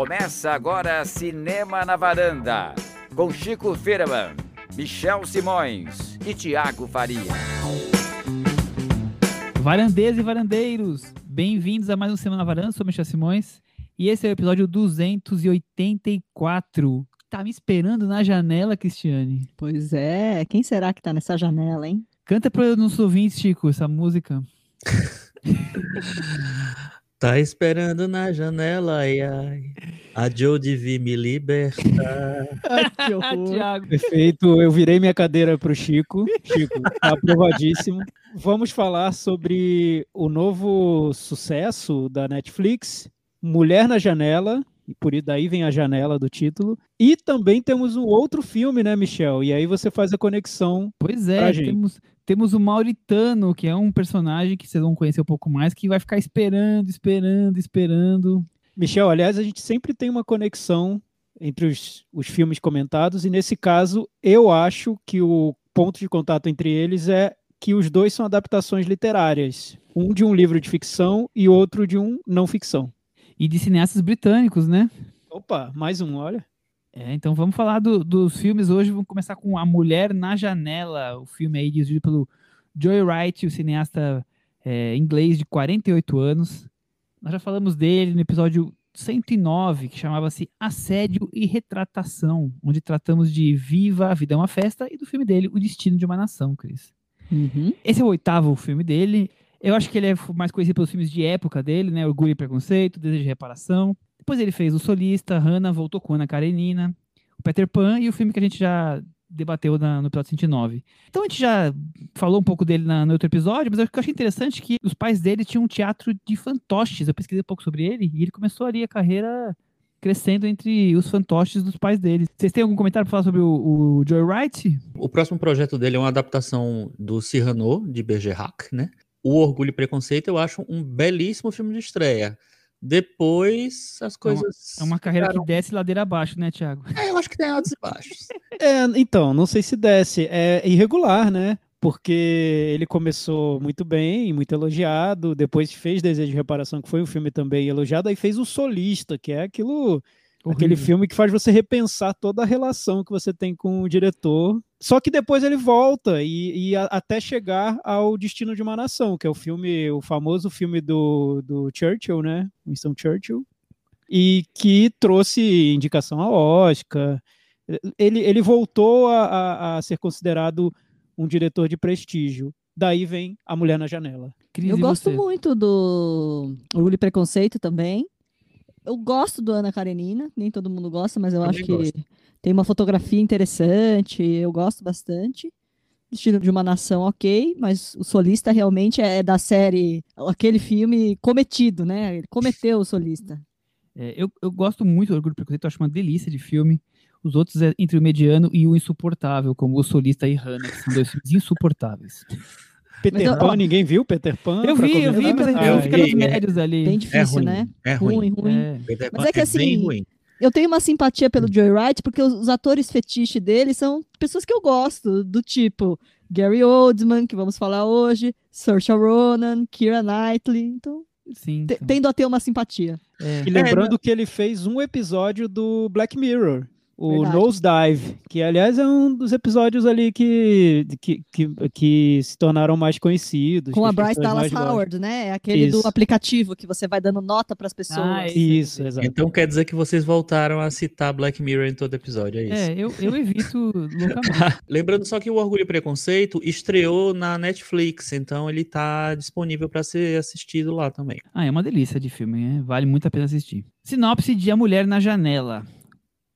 Começa agora Cinema na Varanda, com Chico Firman, Michel Simões e Tiago Faria. Varandeiros e varandeiros, bem-vindos a mais um Semana na Varanda, sou Michel Simões e esse é o episódio 284. Tá me esperando na janela, Cristiane? Pois é, quem será que tá nessa janela, hein? Canta para os nossos ouvintes, Chico, essa música. Tá esperando na janela, ai, ai. A Jodie vi me libertar. Tiago. Perfeito, eu virei minha cadeira para o Chico. Chico, tá aprovadíssimo. Vamos falar sobre o novo sucesso da Netflix, Mulher na Janela, e por isso daí vem a janela do título. E também temos um outro filme, né, Michel? E aí você faz a conexão. Pois Pra é, gente. temos, temos o Mauritano, que é um personagem que vocês vão conhecer um pouco mais, que vai ficar esperando, esperando, esperando. Michel, aliás, a gente sempre tem uma conexão entre os, os filmes comentados, e nesse caso, eu acho que o ponto de contato entre eles é que os dois são adaptações literárias. Um de um livro de ficção e outro de um não ficção. E de cineastas britânicos, né? Opa, mais um, olha. É, então vamos falar do- dos filmes hoje. Vamos começar com A Mulher na Janela, o filme aí dirigido pelo Joy Wright, o cineasta é, inglês de 48 anos. Nós já falamos dele no episódio 109, que chamava-se Assédio e Retratação, onde tratamos de Viva, a Vida é uma Festa, e do filme dele, O Destino de uma Nação, Cris. Uhum. Esse é o oitavo filme dele. Eu acho que ele é mais conhecido pelos filmes de época dele, né? Orgulho e Preconceito, Desejo de Reparação. Depois ele fez O Solista, Hannah, Voltou com Ana Karenina, o Peter Pan e o filme que a gente já debateu na- no episódio 109. Então a gente já falou um pouco dele na- no outro episódio, mas eu achei interessante que os pais dele tinham um teatro de fantoches. Eu pesquisei um pouco sobre ele e ele começou ali a carreira crescendo entre os fantoches dos pais dele. Vocês têm algum comentário para falar sobre o, o Joy Wright? O próximo projeto dele é uma adaptação do Cyrano, de Bergerac, né? O Orgulho e Preconceito eu acho um belíssimo filme de estreia. Depois as coisas. É uma carreira ficaram- que desce ladeira abaixo, né, Thiago? É, eu acho que tem altos e baixos. É, então, não sei se desce. É irregular, né? Porque ele começou muito bem, muito elogiado, depois fez Desejo de Reparação, que foi um filme também elogiado, aí fez O Solista, que é aquilo Aquele Horrível. filme que faz você repensar toda a relação que você tem com o diretor. Só que depois ele volta e, e a- até chegar ao Destino de uma Nação, que é o filme, o famoso filme do, do Churchill, né? Winston Churchill. E que trouxe indicação ao Oscar. Ele, ele voltou a, a- a ser considerado um diretor de prestígio. Daí vem A Mulher na Janela. Cris, Eu gosto você? muito do Orgulho e Preconceito também. Eu gosto do Ana Karenina, nem todo mundo gosta, mas eu Também acho que gosto. tem uma fotografia interessante, eu gosto bastante. Destino de uma Nação, ok, mas o solista realmente é da série, aquele filme cometido, né? Ele cometeu o solista. É, eu, eu gosto muito do Orgulho e Preconceito, eu acho uma delícia de filme. Os outros é entre o mediano e o insuportável, como o Solista e Hannah, que são dois filmes insuportáveis. Peter eu- Pan, ó, ninguém viu Peter Pan? Eu vi, eu vi, mas eu Ah, fico é- nos médios ali. Bem É difícil, ruim. né? É ruim. Ruim, ruim. É, Peter Mas Pan é que bem assim, ruim. Eu tenho uma simpatia pelo Joy Wright porque os, os atores fetiche dele são pessoas que eu gosto, do tipo Gary Oldman, que vamos falar hoje, Saoirse Ronan, Keira Knightley, então sim. então, tendo a ter uma simpatia. é. E lembrando que ele fez um episódio do Black Mirror, o Verdade. Nosedive, que aliás é um dos episódios ali que, que, que, que se tornaram mais conhecidos. Com a Bryce Dallas gostam. Howard, né? É aquele Isso. do aplicativo que você vai dando nota para as pessoas. Ah, Isso, exato. Então quer dizer que vocês voltaram a citar Black Mirror em todo episódio, é isso? É, eu, eu evito loucamente. Lembrando só que o Orgulho e Preconceito estreou na Netflix, então ele tá disponível para ser assistido lá também. Ah, é uma delícia de filme, né? vale muito a pena assistir. Sinopse de A Mulher na Janela.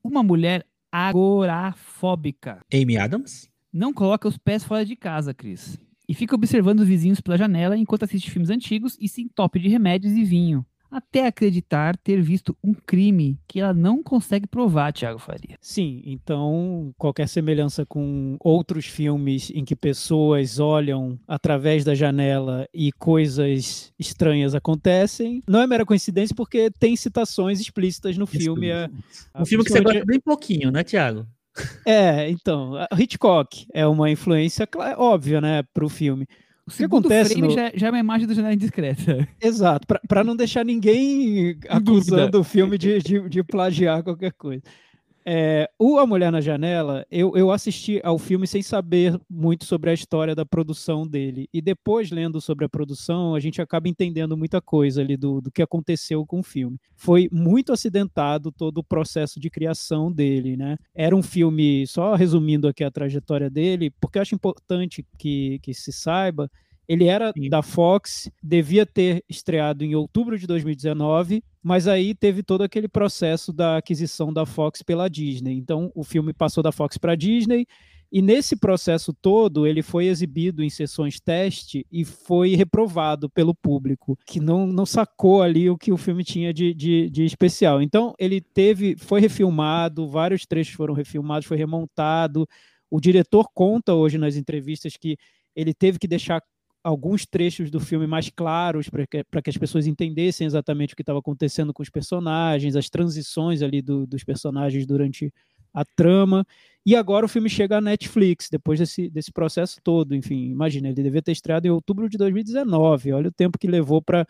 Uma mulher agorafóbica. Amy Adams? Não coloca os pés fora de casa, Cris. E fica observando os vizinhos pela janela enquanto assiste filmes antigos e se entope de remédios e vinho. Até acreditar ter visto um crime que ela não consegue provar, Thiago Faria. Sim, então qualquer semelhança com outros filmes em que pessoas olham através da janela e coisas estranhas acontecem, não é mera coincidência porque tem citações explícitas no filme. a- a- Um filme que você gosta bem pouquinho, né, Thiago? É, então, Hitchcock é uma influência óbvia, né, para o filme. O segundo acontece frame no- já, já é uma imagem do Janela Indiscreta. Exato, pra não deixar ninguém acusando o filme de, de, de plagiar qualquer coisa. É, o A Mulher na Janela, eu, eu assisti ao filme sem saber muito sobre a história da produção dele. E depois, lendo sobre a produção, a gente acaba entendendo muita coisa ali do, do que aconteceu com o filme. Foi muito acidentado todo o processo de criação dele, né? Era um filme, só resumindo aqui a trajetória dele, porque eu acho importante que, que se saiba, ele era Sim. da Fox, devia ter estreado em outubro de 2019, mas aí teve todo aquele processo da aquisição da Fox pela Disney. Então, o filme passou da Fox para a Disney, e nesse processo todo, ele foi exibido em sessões teste e foi reprovado pelo público, que não, não sacou ali o que o filme tinha de, de, de especial. Então, ele teve, foi refilmado, vários trechos foram refilmados, foi remontado. O diretor conta hoje nas entrevistas que ele teve que deixar alguns trechos do filme mais claros para que, que as pessoas entendessem exatamente o que estava acontecendo com os personagens, as transições ali do- dos personagens durante a trama. E agora o filme chega à Netflix, depois desse, desse processo todo. Enfim, imagina, ele devia ter estreado em outubro de 2019. Olha o tempo que levou para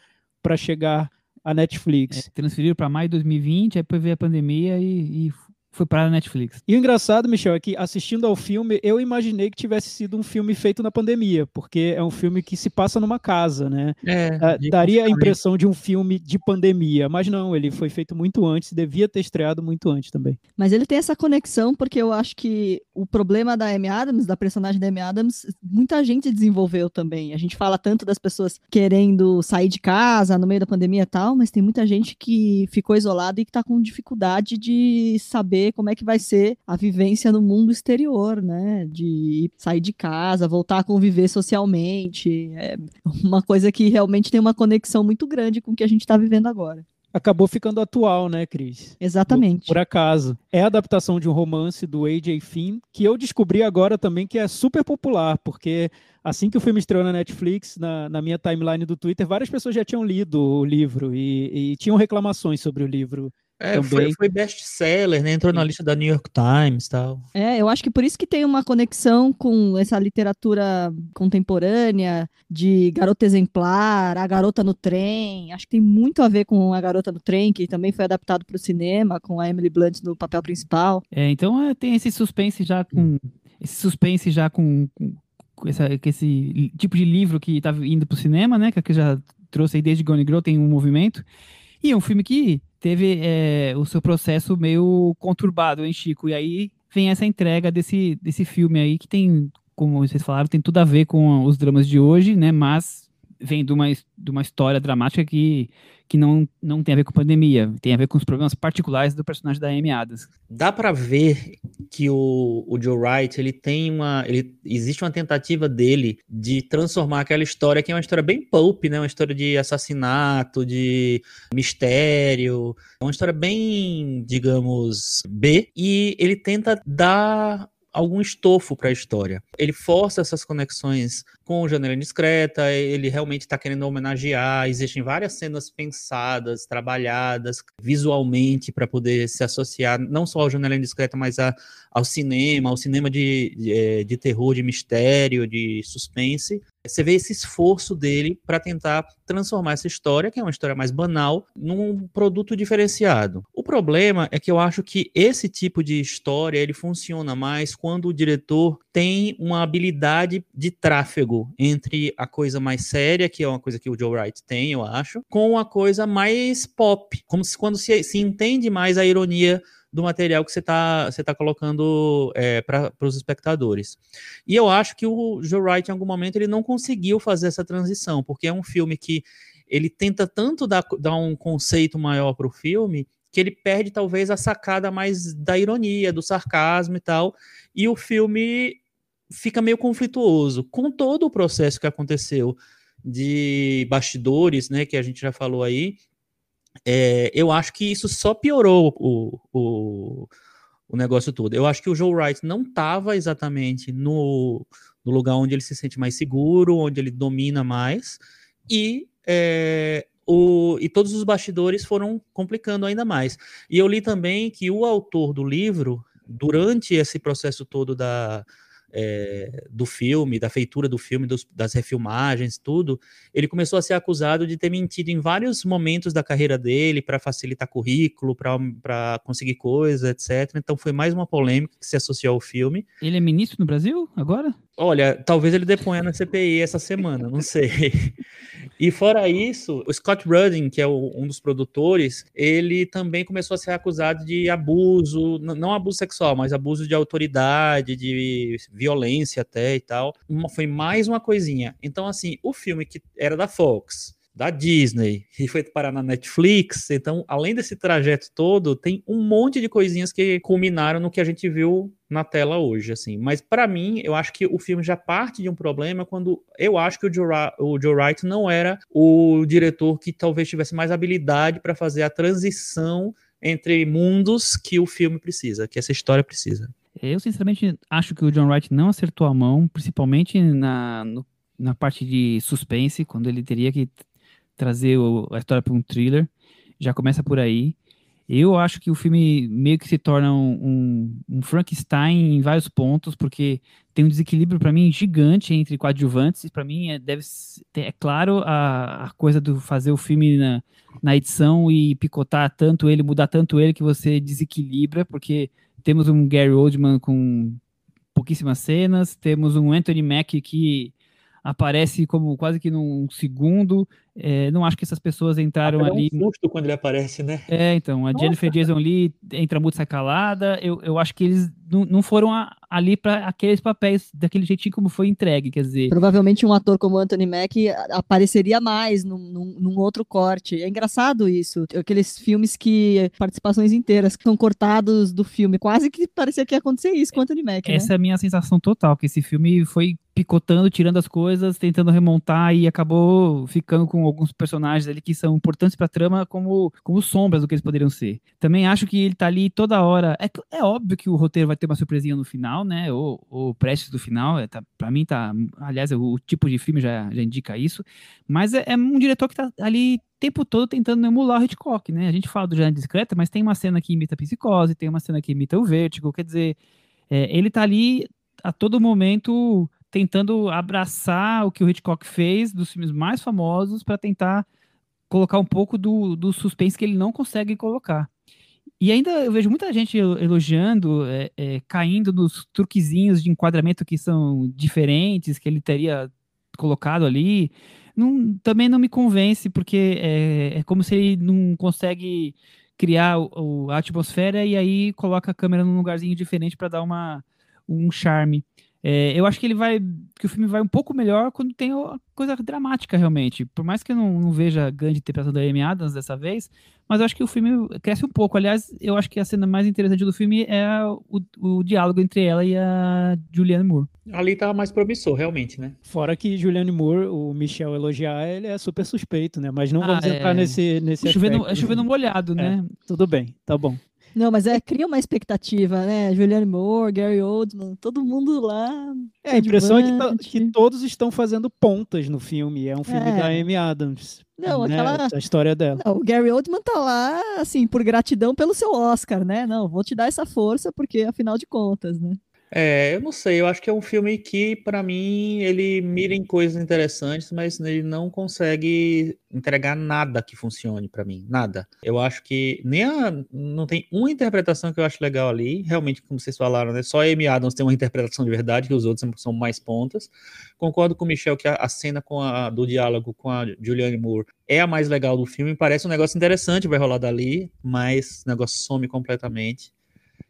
chegar à Netflix. É, transferiram para maio de 2020, aí depois veio a pandemia e, e foi para a Netflix. E o engraçado, Michel, é que assistindo ao filme, eu imaginei que tivesse sido um filme feito na pandemia, porque é um filme que se passa numa casa, né? É, Ah, daria a impressão de um filme de pandemia, mas não, ele foi feito muito antes, devia ter estreado muito antes também. Mas ele tem essa conexão porque eu acho que o problema da Amy Adams, da personagem da Amy Adams, muita gente desenvolveu também. A gente fala tanto das pessoas querendo sair de casa no meio da pandemia e tal, mas tem muita gente que ficou isolada e que está com dificuldade de saber como é que vai ser a vivência no mundo exterior, né? De sair de casa, voltar a conviver socialmente. É uma coisa que realmente tem uma conexão muito grande com o que a gente está vivendo agora. Acabou ficando atual, né, Cris? Exatamente. Por acaso. É a adaptação de um romance do A.J. Finn, que eu descobri agora também que é super popular, porque assim que o filme estreou na Netflix, na, na minha timeline do Twitter, várias pessoas já tinham lido o livro e, e tinham reclamações sobre o livro. É, foi, também. foi best-seller, né? Entrou na lista da New York Times tal. É, eu acho que por isso que tem uma conexão com essa literatura contemporânea de garota exemplar, a garota no trem. Acho que tem muito a ver com a garota no trem, que também foi adaptado para o cinema, com a Emily Blunt no papel principal. É, então é, tem esse suspense já com. Esse suspense já com, com, com essa- com esse tipo de livro que tá indo pro cinema, né? Que eu já trouxe aí desde Gone Girl, tem um movimento. E é um filme que teve é, o seu processo meio conturbado, hein, Chico? E aí vem essa entrega desse, desse filme aí que tem, como vocês falaram, tem tudo a ver com os dramas de hoje, né? Mas vem de uma, de uma história dramática que, que não, não tem a ver com pandemia, tem a ver com os problemas particulares do personagem da Amy Adams. Dá pra ver que o, o Joe Wright, ele tem uma, ele existe uma tentativa dele de transformar aquela história que é uma história bem pulp, né, uma história de assassinato, de mistério, uma história bem, digamos, B, e ele tenta dar algum estofo para a história. Ele força essas conexões com Janela Indiscreta, ele realmente está querendo homenagear, existem várias cenas pensadas, trabalhadas visualmente para poder se associar não só ao Janela Indiscreta, mas a, ao cinema, ao cinema de, de, eh, de terror, de mistério, de suspense. Você vê esse esforço dele para tentar transformar essa história, que é uma história mais banal, num produto diferenciado. O problema é que eu acho que esse tipo de história ele funciona mais quando o diretor tem uma habilidade de tráfego entre a coisa mais séria, que é uma coisa que o Joe Wright tem, eu acho, com a coisa mais pop, como se quando se, se entende mais a ironia do material que você está você tá colocando é, para os espectadores. E eu acho que o Joe Wright, em algum momento, ele não conseguiu fazer essa transição, porque é um filme que ele tenta tanto dar, dar um conceito maior para o filme que ele perde talvez a sacada mais da ironia, do sarcasmo e tal, e o filme fica meio conflituoso com todo o processo que aconteceu de bastidores, né, que a gente já falou aí, é, eu acho que isso só piorou o, o, o negócio todo. Eu acho que o Joe Wright não estava exatamente no, no lugar onde ele se sente mais seguro, onde ele domina mais, e, é, o, e todos os bastidores foram complicando ainda mais. E eu li também que o autor do livro, durante esse processo todo da, é, do filme, da feitura do filme, dos, das refilmagens, tudo, ele começou a ser acusado de ter mentido em vários momentos da carreira dele para facilitar currículo, para conseguir coisa, etc. Então foi mais uma polêmica que se associou ao filme. Ele é ministro no Brasil agora? Olha, talvez ele deponha na CPI essa semana, não sei. E fora isso, o Scott Rudin, que é o, um dos produtores, ele também começou a ser acusado de abuso, não abuso sexual, mas abuso de autoridade, de violência até e tal. Uma, foi mais uma coisinha. Então, assim, o filme que era da Fox, da Disney e foi parar na Netflix. Então, além desse trajeto todo, tem um monte de coisinhas que culminaram no que a gente viu na tela hoje, assim. Mas para mim, eu acho que o filme já parte de um problema quando eu acho que o Joe, o Joe Wright não era o diretor que talvez tivesse mais habilidade para fazer a transição entre mundos que o filme precisa, que essa história precisa. Eu, sinceramente, acho que o John Wright não acertou a mão, principalmente na, no, na parte de suspense, quando ele teria que trazer o, a história para um thriller. Já começa por aí. Eu acho que o filme meio que se torna um, um, um Frankenstein em vários pontos, porque tem um desequilíbrio para mim gigante entre coadjuvantes. Para mim é, deve é claro a, a coisa do fazer o filme na, na edição e picotar tanto ele, mudar tanto ele que você desequilibra, porque temos um Gary Oldman com pouquíssimas cenas, temos um Anthony Mack que aparece como quase que num segundo. É, não acho que essas pessoas entraram ali. É um susto quando ele aparece, né? É, então. A Nossa. Jennifer Jason Lee entra muito sacalada. Eu, eu acho que eles não, não foram a, ali para aqueles papéis daquele jeitinho como foi entregue, quer dizer. Provavelmente um ator como Anthony Mack apareceria mais num, num, num, outro corte. É engraçado isso. Aqueles filmes que participações inteiras que são cortados do filme, quase que parecia que ia acontecer isso com Anthony Mack. Essa né? é a minha sensação total, que esse filme foi picotando, tirando as coisas, tentando remontar e acabou ficando com alguns personagens ali que são importantes para a trama como, como sombras do que eles poderiam ser. Também acho que ele tá ali toda hora. É, é óbvio que o roteiro vai ter uma surpresinha no final, né? Ou, ou prestes do final. É, tá, para mim tá. Aliás, o, o, tipo de filme já, já indica isso. Mas é, é um diretor que tá ali o tempo todo tentando emular o Hitchcock, né? A gente fala do Janela Discreta, mas tem uma cena que imita a psicose, tem uma cena que imita o vértigo, quer dizer, é, ele tá ali a todo momento tentando abraçar o que o Hitchcock fez dos filmes mais famosos para tentar colocar um pouco do, do suspense que ele não consegue colocar. E ainda eu vejo muita gente elogiando, é, é, caindo nos truquezinhos de enquadramento que são diferentes, que ele teria colocado ali. Não, também não me convence, porque é, é como se ele não consegue criar o, a atmosfera e aí coloca a câmera num lugarzinho diferente para dar uma, um charme. É, eu acho que ele vai. que o filme vai um pouco melhor quando tem a coisa dramática, realmente. Por mais que eu não, não veja a grande interpretação da Amy Adams dessa vez, mas eu acho que o filme cresce um pouco. Aliás, eu acho que a cena mais interessante do filme é o, o diálogo entre ela e a Julianne Moore. Ali tava mais promissor, realmente, né? Fora que Julianne Moore, o Michel elogiar, ele é super suspeito, né? Mas não ah, vamos é... entrar nesse, nesse é chovendo, aspecto. É chovendo molhado, né? É, tudo bem, tá bom. Não, mas é, cria uma expectativa, né? Julianne Moore, Gary Oldman, todo mundo lá. É, a impressão é que, que, todos estão fazendo pontas no filme. É um filme é. da Amy Adams. Não, né? aquela. A história dela. Não, o Gary Oldman tá lá, assim, por gratidão pelo seu Oscar, né? Não, vou te dar essa força, porque afinal de contas, né? É, eu não sei, eu acho que é um filme que, para mim, ele mira em coisas interessantes, mas ele não consegue entregar nada que funcione para mim, nada. Eu acho que nem a, não tem uma interpretação que eu acho legal ali, realmente, como vocês falaram, né? Só a Amy Adams tem uma interpretação de verdade, que os outros são mais pontas. Concordo com o Michel que a, a cena com a, do diálogo com a Julianne Moore é a mais legal do filme, parece um negócio interessante, vai rolar dali, mas o negócio some completamente.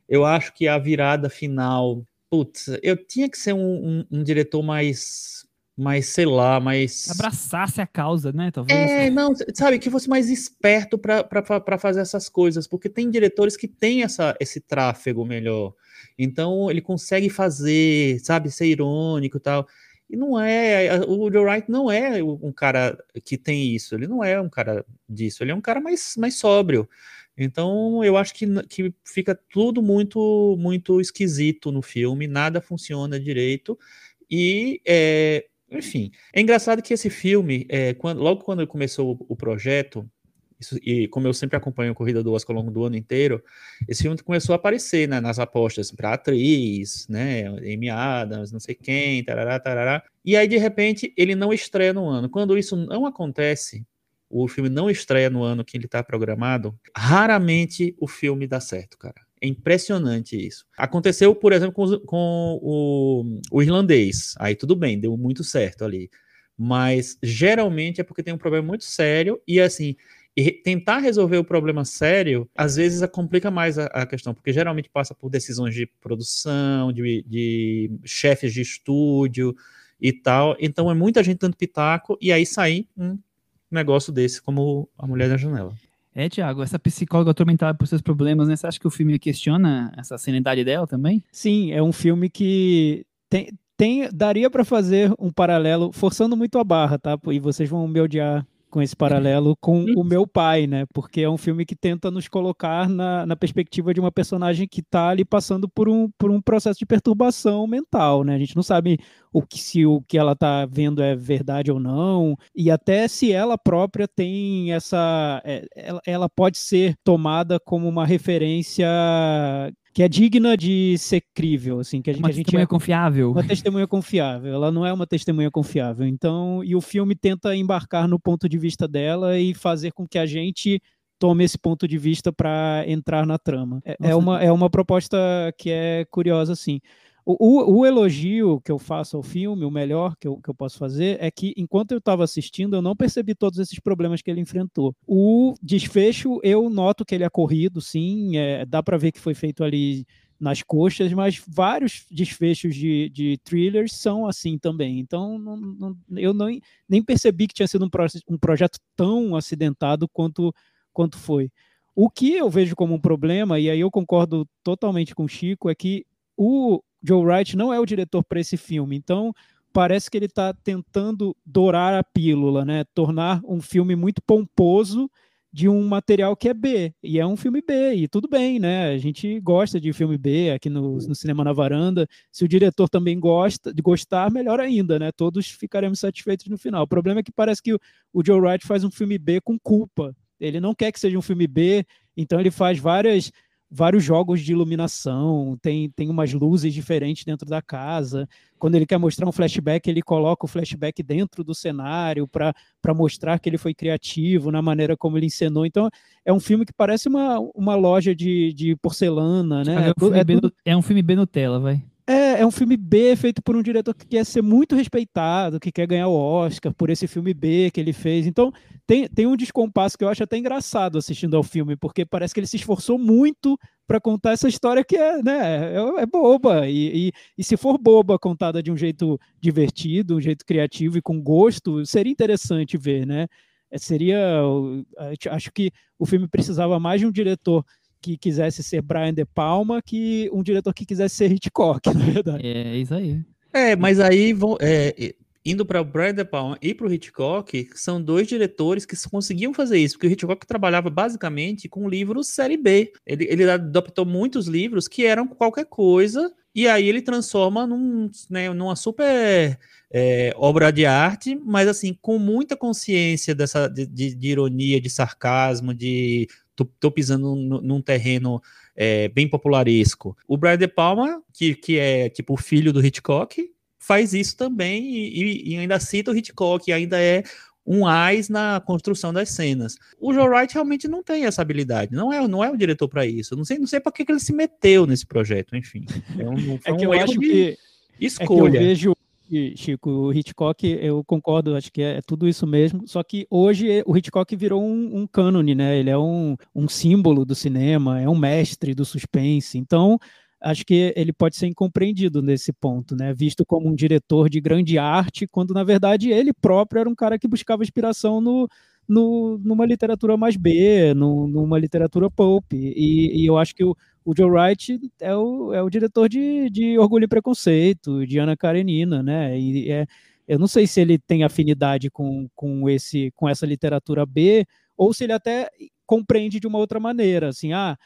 Eu acho que a virada final putz, eu tinha que ser um, um, um, diretor mais, mais, sei lá, mais. Abraçasse a causa, né? Talvez. É, não, sabe, que fosse mais esperto para fazer essas coisas, porque tem diretores que têm essa, esse tráfego melhor. Então ele consegue fazer, sabe, ser irônico e tal. E não é, o Joe Wright não é um cara que tem isso, ele não é um cara disso, ele é um cara mais, mais sóbrio. Então eu acho que, que fica tudo muito muito esquisito no filme, nada funciona direito. E é, enfim, é engraçado que esse filme, é, quando, logo quando começou o, o projeto, isso, e como eu sempre acompanho a corrida do Oscar ao longo do ano inteiro, esse filme começou a aparecer né, nas apostas para atriz, né, Amy Adams, não sei quem, tarará, tarará. E aí, de repente, ele não estreia no ano. Quando isso não acontece, o filme não estreia no ano que ele está programado, raramente o filme dá certo, cara. É impressionante isso. Aconteceu, por exemplo, com, com o, o, irlandês. Aí tudo bem, deu muito certo ali. Mas geralmente é porque tem um problema muito sério e assim. E tentar resolver o problema sério, às vezes complica mais a, a questão, porque geralmente passa por decisões de produção, de, de chefes de estúdio e tal. Então é muita gente dando pitaco e aí sai um negócio desse, como A Mulher da Janela. É, Tiago, essa psicóloga atormentada por seus problemas, né? Você acha que o filme questiona essa sanidade dela também? Sim, é um filme que tem, tem daria para fazer um paralelo, forçando muito a barra, tá? E vocês vão me odiar com esse paralelo com o meu pai, né? Porque é um filme que tenta nos colocar na, na perspectiva de uma personagem que está ali passando por um, por um processo de perturbação mental, né? A gente não sabe o que se o que ela está vendo é verdade ou não, e até se ela própria tem essa. É, ela, ela pode ser tomada como uma referência que é digna de ser crível, assim, que a gente, uma a gente testemunha é confiável. Uma testemunha confiável. Ela não é uma testemunha confiável. Então, e o filme tenta embarcar no ponto de vista dela e fazer com que a gente tome esse ponto de vista para entrar na trama. É, é, uma, é uma proposta que é curiosa, assim. O, o, elogio que eu faço ao filme, o melhor que eu, que eu posso fazer, é que enquanto eu estava assistindo, eu não percebi todos esses problemas que ele enfrentou. O desfecho, eu noto que ele é corrido, sim, é, dá para ver que foi feito ali nas coxas, mas vários desfechos de, de thrillers são assim também. Então, não, não, eu não, nem percebi que tinha sido um, pro, um projeto tão acidentado quanto, quanto foi. O que eu vejo como um problema, e aí eu concordo totalmente com o Chico, é que o, Joe Wright não é o diretor para esse filme, então parece que ele está tentando dourar a pílula, né? Tornar um filme muito pomposo de um material que é B, e é um filme B, e tudo bem, né? A gente gosta de filme B aqui no, no Cinema na Varanda. Se o diretor também gosta de gostar, melhor ainda, né? Todos ficaremos satisfeitos no final. O problema é que parece que o, o Joe Wright faz um filme B com culpa. Ele não quer que seja um filme B, então ele faz várias vários jogos de iluminação, tem, tem umas luzes diferentes dentro da casa. Quando ele quer mostrar um flashback, ele coloca o flashback dentro do cenário para mostrar que ele foi criativo na maneira como ele encenou. Então, é um filme que parece uma, uma loja de, de porcelana, né? É um, filme é, tudo... é um filme bem Nutella, vai. É, é um filme B feito por um diretor que quer ser muito respeitado, que quer ganhar o Oscar por esse filme B que ele fez. Então, tem, tem um descompasso que eu acho até engraçado assistindo ao filme, porque parece que ele se esforçou muito para contar essa história que é, né, é, é boba. E, e, e, se for boba contada de um jeito divertido, um jeito criativo e com gosto, seria interessante ver, né? É, seria. Acho que o filme precisava mais de um diretor que quisesse ser Brian De Palma que um diretor que quisesse ser Hitchcock, na verdade. É, isso aí. É, mas aí vão, é, indo para o Brian De Palma e para o Hitchcock, são dois diretores que conseguiam fazer isso, porque o Hitchcock trabalhava basicamente com livros série B. Ele, ele adaptou muitos livros que eram qualquer coisa, e aí ele transforma num, né, numa super é, obra de arte, mas assim, com muita consciência dessa de, de, de ironia, de sarcasmo, de tô, tô pisando num, num terreno é, bem popularesco. O Brian De Palma, que, que é tipo o filho do Hitchcock, faz isso também e, e, ainda cita o Hitchcock, ainda é um ais na construção das cenas. O Joe Wright realmente não tem essa habilidade, não é, não é o diretor para isso. Não sei, não sei para que, que ele se meteu nesse projeto, enfim. É, um, é que um eu acho que escolha. É que eu vejo Chico, Hitchcock, eu concordo, acho que é, é, tudo isso mesmo. Só que hoje o Hitchcock virou um, um cânone, né? Ele é um, um símbolo do cinema, é um mestre do suspense. Então, acho que ele pode ser incompreendido nesse ponto, né? Visto como um diretor de grande arte, quando na verdade ele próprio era um cara que buscava inspiração no, no numa literatura mais B, no, numa literatura pulp. E, e eu acho que o, o Joe Wright é o, é o diretor de, de Orgulho e Preconceito, de Ana Karenina, né? E é, eu não sei se ele tem afinidade com, com, esse, com essa literatura B, ou se ele até compreende de uma outra maneira, assim, ah,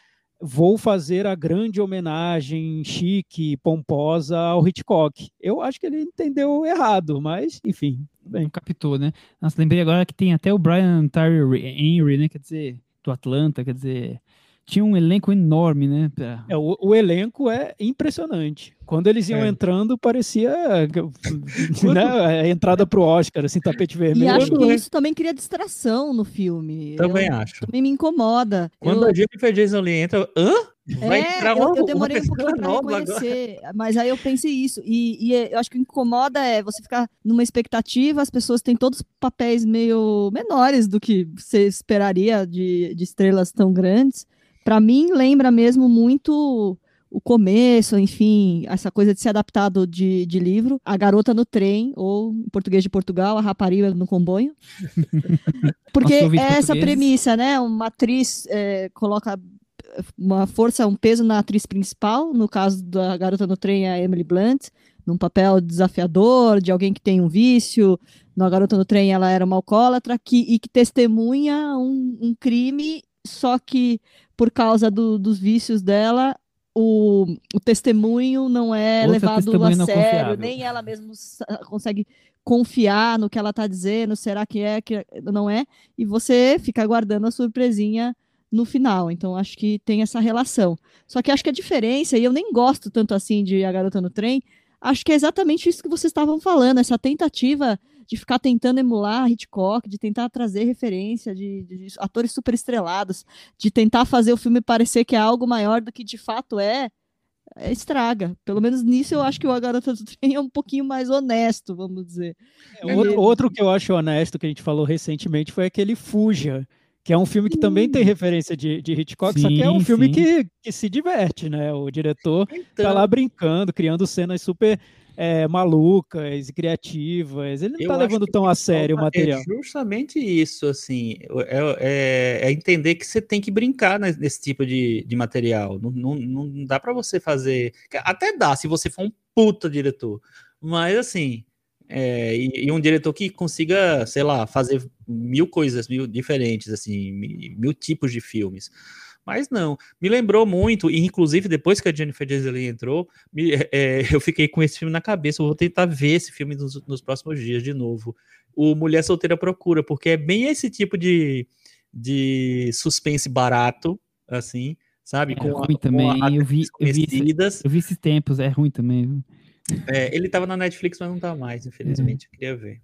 vou fazer a grande homenagem chique, pomposa ao Hitchcock. Eu acho que ele entendeu errado, mas enfim. Bem. Captou, né? Nossa, lembrei agora que tem até o Brian Tyree Henry, né? Quer dizer, do Atlanta, quer dizer, tinha um elenco enorme, né? Pra... É, o, o, elenco é impressionante. Quando eles iam é. entrando, parecia né, a entrada pro Oscar, assim, tapete vermelho. E acho que isso também cria distração no filme. Também eu, acho. Também me incomoda. Quando eu... a Jennifer Jason Lee entra, hã? Vai é, eu, eu, demorei um pouquinho pra reconhecer, agora. mas aí eu pensei isso. E, e, eu acho que o que incomoda é você ficar numa expectativa, as pessoas têm todos papéis meio menores do que você esperaria de, de estrelas tão grandes para mim lembra mesmo muito o começo, enfim, essa coisa de ser adaptado de, de livro, A Garota no Trem, ou em português de Portugal, A Rapariga no Comboio. Porque é essa premissa, né? Uma atriz é, coloca uma força, um peso na atriz principal, no caso da Garota no Trem, é a Emily Blunt, num papel desafiador, de alguém que tem um vício. Na Garota no Trem, ela era uma alcoólatra que, e que testemunha um, um crime, só que por causa do, dos vícios dela, o, o testemunho não é Outra levado a sério, nem ela mesma consegue confiar no que ela está dizendo, será que é, que não é, e você fica aguardando a surpresinha no final. Então, acho que tem essa relação. Só que acho que a diferença, e eu nem gosto tanto assim de A Garota no Trem, acho que é exatamente isso que vocês estavam falando, essa tentativa de ficar tentando emular Hitchcock, de tentar trazer referência de, de, de atores super estrelados, de tentar fazer o filme parecer que é algo maior do que de fato é, é estraga. Pelo menos nisso eu acho que o A Garota do Trem é um pouquinho mais honesto, vamos dizer. É, outro, outro, que eu acho honesto que a gente falou recentemente foi aquele Fuja, que é um filme que também tem referência de, de Hitchcock, sim, só que é um filme que, que se diverte, né? O diretor tá então... tá lá brincando, criando cenas super é, malucas e criativas. Ele não está levando tão a sério o material. É justamente isso, assim, é, é, é, entender que você tem que brincar nesse tipo de, de material. Não, não, não dá para você fazer. Até dá, se você for um puta diretor. Mas assim. É, e, e, um diretor que consiga, sei lá, fazer mil coisas mil diferentes, assim, mil, tipos de filmes. Mas não, me lembrou muito, e inclusive depois que a Jennifer Disney entrou, me, é, eu fiquei com esse filme na cabeça. Eu vou tentar ver esse filme nos, nos, próximos dias de novo. O Mulher Solteira Procura, porque é bem esse tipo de, de suspense barato, assim, sabe? É com ruim a, também. Com eu, vi, eu, vi esse, eu vi esses tempos, é ruim também. É, ele tava na Netflix, mas não tá mais, infelizmente. É. Eu queria ver.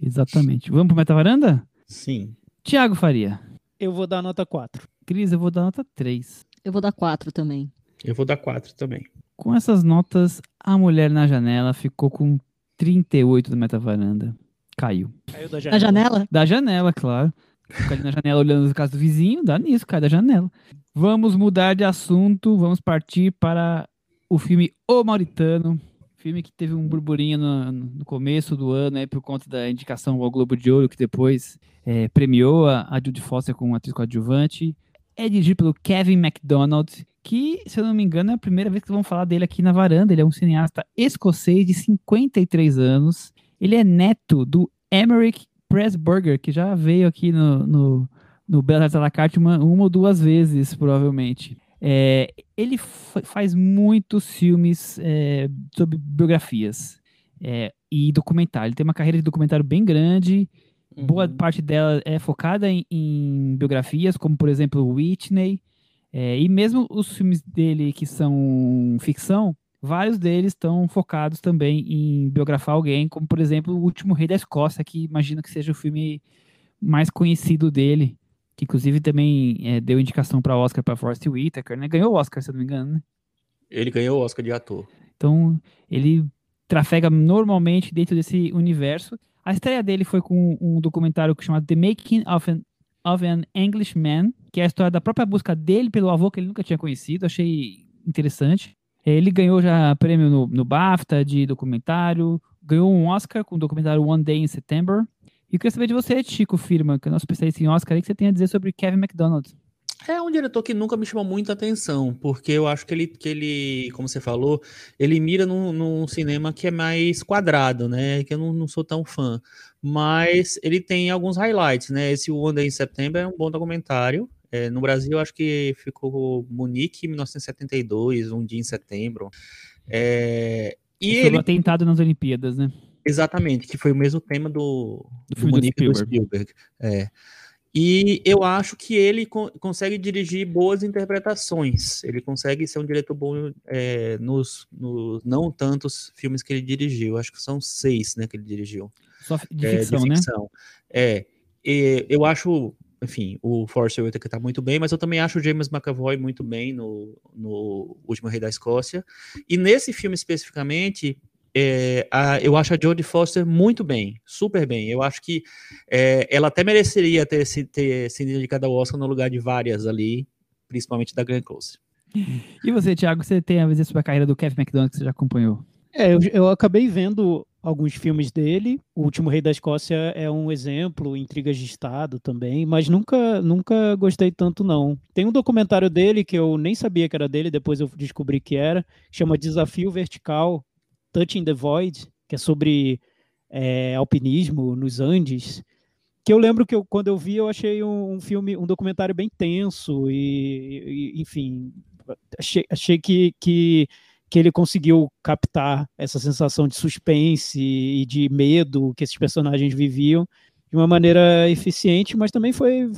Exatamente. Vamos pro Meta Varanda? Sim. Tiago Faria. Eu vou dar nota 4. Cris, eu vou dar nota 3. Eu vou dar 4 também. Eu vou dar 4 também. Com essas notas, a mulher na janela ficou com 38 do metavaranda. Caiu. Caiu da janela? Da janela? Da janela, claro. Fica ali na janela olhando as casas do vizinho, dá nisso, cai da janela. Vamos mudar de assunto, vamos partir para o filme O Mauritano. Filme que teve um burburinho no, no começo do ano, aí, por conta da indicação ao Globo de Ouro, que depois é, premiou a, a Judy Foster como atriz coadjuvante é dirigido pelo Kevin MacDonald, que, se eu não me engano, é a primeira vez que vamos falar dele aqui na varanda. Ele é um cineasta escocês de 53 anos. Ele é neto do Emmerich Pressburger, que já veio aqui no, no, no Bela Artes à la carte uma, uma ou duas vezes, provavelmente. É, ele faz muitos filmes é, sobre biografias é, e documentário. Ele tem uma carreira de documentário bem grande Uhum. Boa parte dela é focada em, em biografias, como por exemplo Whitney. É, e mesmo os filmes dele que são ficção, vários deles estão focados também em biografar alguém, como por exemplo O Último Rei da Escócia, que imagino que seja o filme mais conhecido dele, que inclusive também é, deu indicação para Oscar para Forrest Whitaker, né? Ganhou o Oscar, se eu não me engano, né? Ele ganhou o Oscar de ator. Então, ele trafega normalmente dentro desse universo. A estreia dele foi com um documentário chamado The Making of an, of an Englishman, que é a história da própria busca dele pelo avô que ele nunca tinha conhecido. Achei interessante. Ele ganhou já prêmio no, no BAFTA de documentário, ganhou um Oscar com o documentário One Day in September. E eu queria saber de você, Chico Firma, que é nosso especialista em Oscar, o que você tem a dizer sobre Kevin McDonald. É um diretor que nunca me chamou muita atenção, porque eu acho que ele, que ele como você falou, ele mira num, num cinema que é mais quadrado, né? Que eu não, não, sou tão fã. Mas ele tem alguns highlights, né? Esse One Day in September é um bom documentário. É, no Brasil, acho que ficou Munique, 1972, um dia em setembro. É, e Sobre ele, o atentado nas Olimpíadas, né? Exatamente, que foi o mesmo tema do, Do do filme do Spielberg. É. E eu acho que ele co- consegue dirigir boas interpretações. Ele consegue ser um diretor bom é, nos, nos não tantos filmes que ele dirigiu. Acho que são seis, né, que ele dirigiu. Só de É, ficção, né? É, e eu acho, enfim, o Forrest Whitaker tá muito bem, mas eu também acho o James McAvoy muito bem no, no Último Rei da Escócia. E nesse filme especificamente, é, a- eu acho a Jodie Foster muito bem, super bem. Eu acho que é, ela até mereceria ter, ter sido indicada ao Oscar no lugar de várias ali, principalmente da Glenn Close. E você, Thiago, você tem a ver sobre a carreira do Kevin McDonald que você já acompanhou? É, eu, eu acabei vendo alguns filmes dele. O Último Rei da Escócia é um exemplo, Intrigas de Estado também, mas nunca, nunca gostei tanto, não. Tem um documentário dele que eu nem sabia que era dele, depois eu descobri que era, chama Desafio Vertical, Touching the Void, que é sobre é, alpinismo nos Andes. Que eu lembro que eu, quando eu vi, eu achei um, um filme, um documentário bem tenso e, e, enfim, achei, achei que, que que ele conseguiu captar essa sensação de suspense e de medo que esses personagens viviam de uma maneira eficiente, mas também foi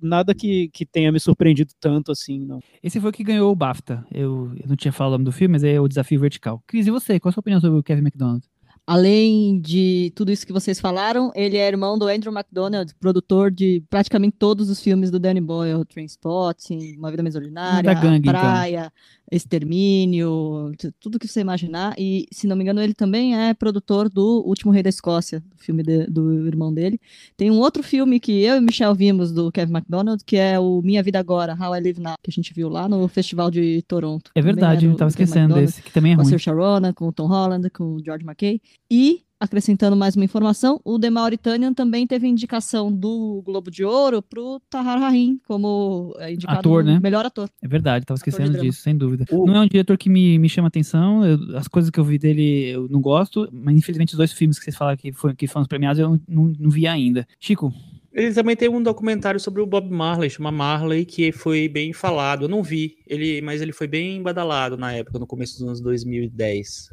nada que, que tenha me surpreendido tanto assim, não. Esse foi o que ganhou o BAFTA. Eu, eu não tinha falado o nome do filme, mas é o Desafio Vertical. Cris, e você? Qual a sua opinião sobre o Kevin McDonald? Além de tudo isso que vocês falaram, ele é irmão do Andrew McDonald, produtor de praticamente todos os filmes do Danny Boyle, Trainspotting, Uma Vida Mais Ordinária, Da gangue, A então. Extermínio, tudo que você imaginar. E, se não me engano, ele também é produtor do Último Rei da Escócia, do filme de- do irmão dele. Tem um outro filme que eu e Michel vimos do Kevin McDonald, que é o Minha Vida Agora, How I Live Now, que a gente viu lá no Festival de Toronto. É verdade, eu tava esquecendo desse, que também é com a ruim. Saoirse Ronan, com o Tom Holland, com o George McKay. E, acrescentando mais uma informação, o The Mauritanian também teve indicação do Globo de Ouro pro Tahar Rahim como é, indicado Ator, né? melhor ator. É verdade, tava Ator de esquecendo disso, sem dúvida. O- Não é um diretor que me, me chama atenção, eu- as coisas que eu vi dele eu não gosto, mas infelizmente os dois filmes que vocês falaram que, foi, que foram os premiados eu não, não, não vi ainda. Chico, Ele também tem um documentário sobre o Bob Marley, chama Marley, que foi bem falado. Eu não vi, ele, mas ele foi bem badalado na época, no começo dos anos 2010.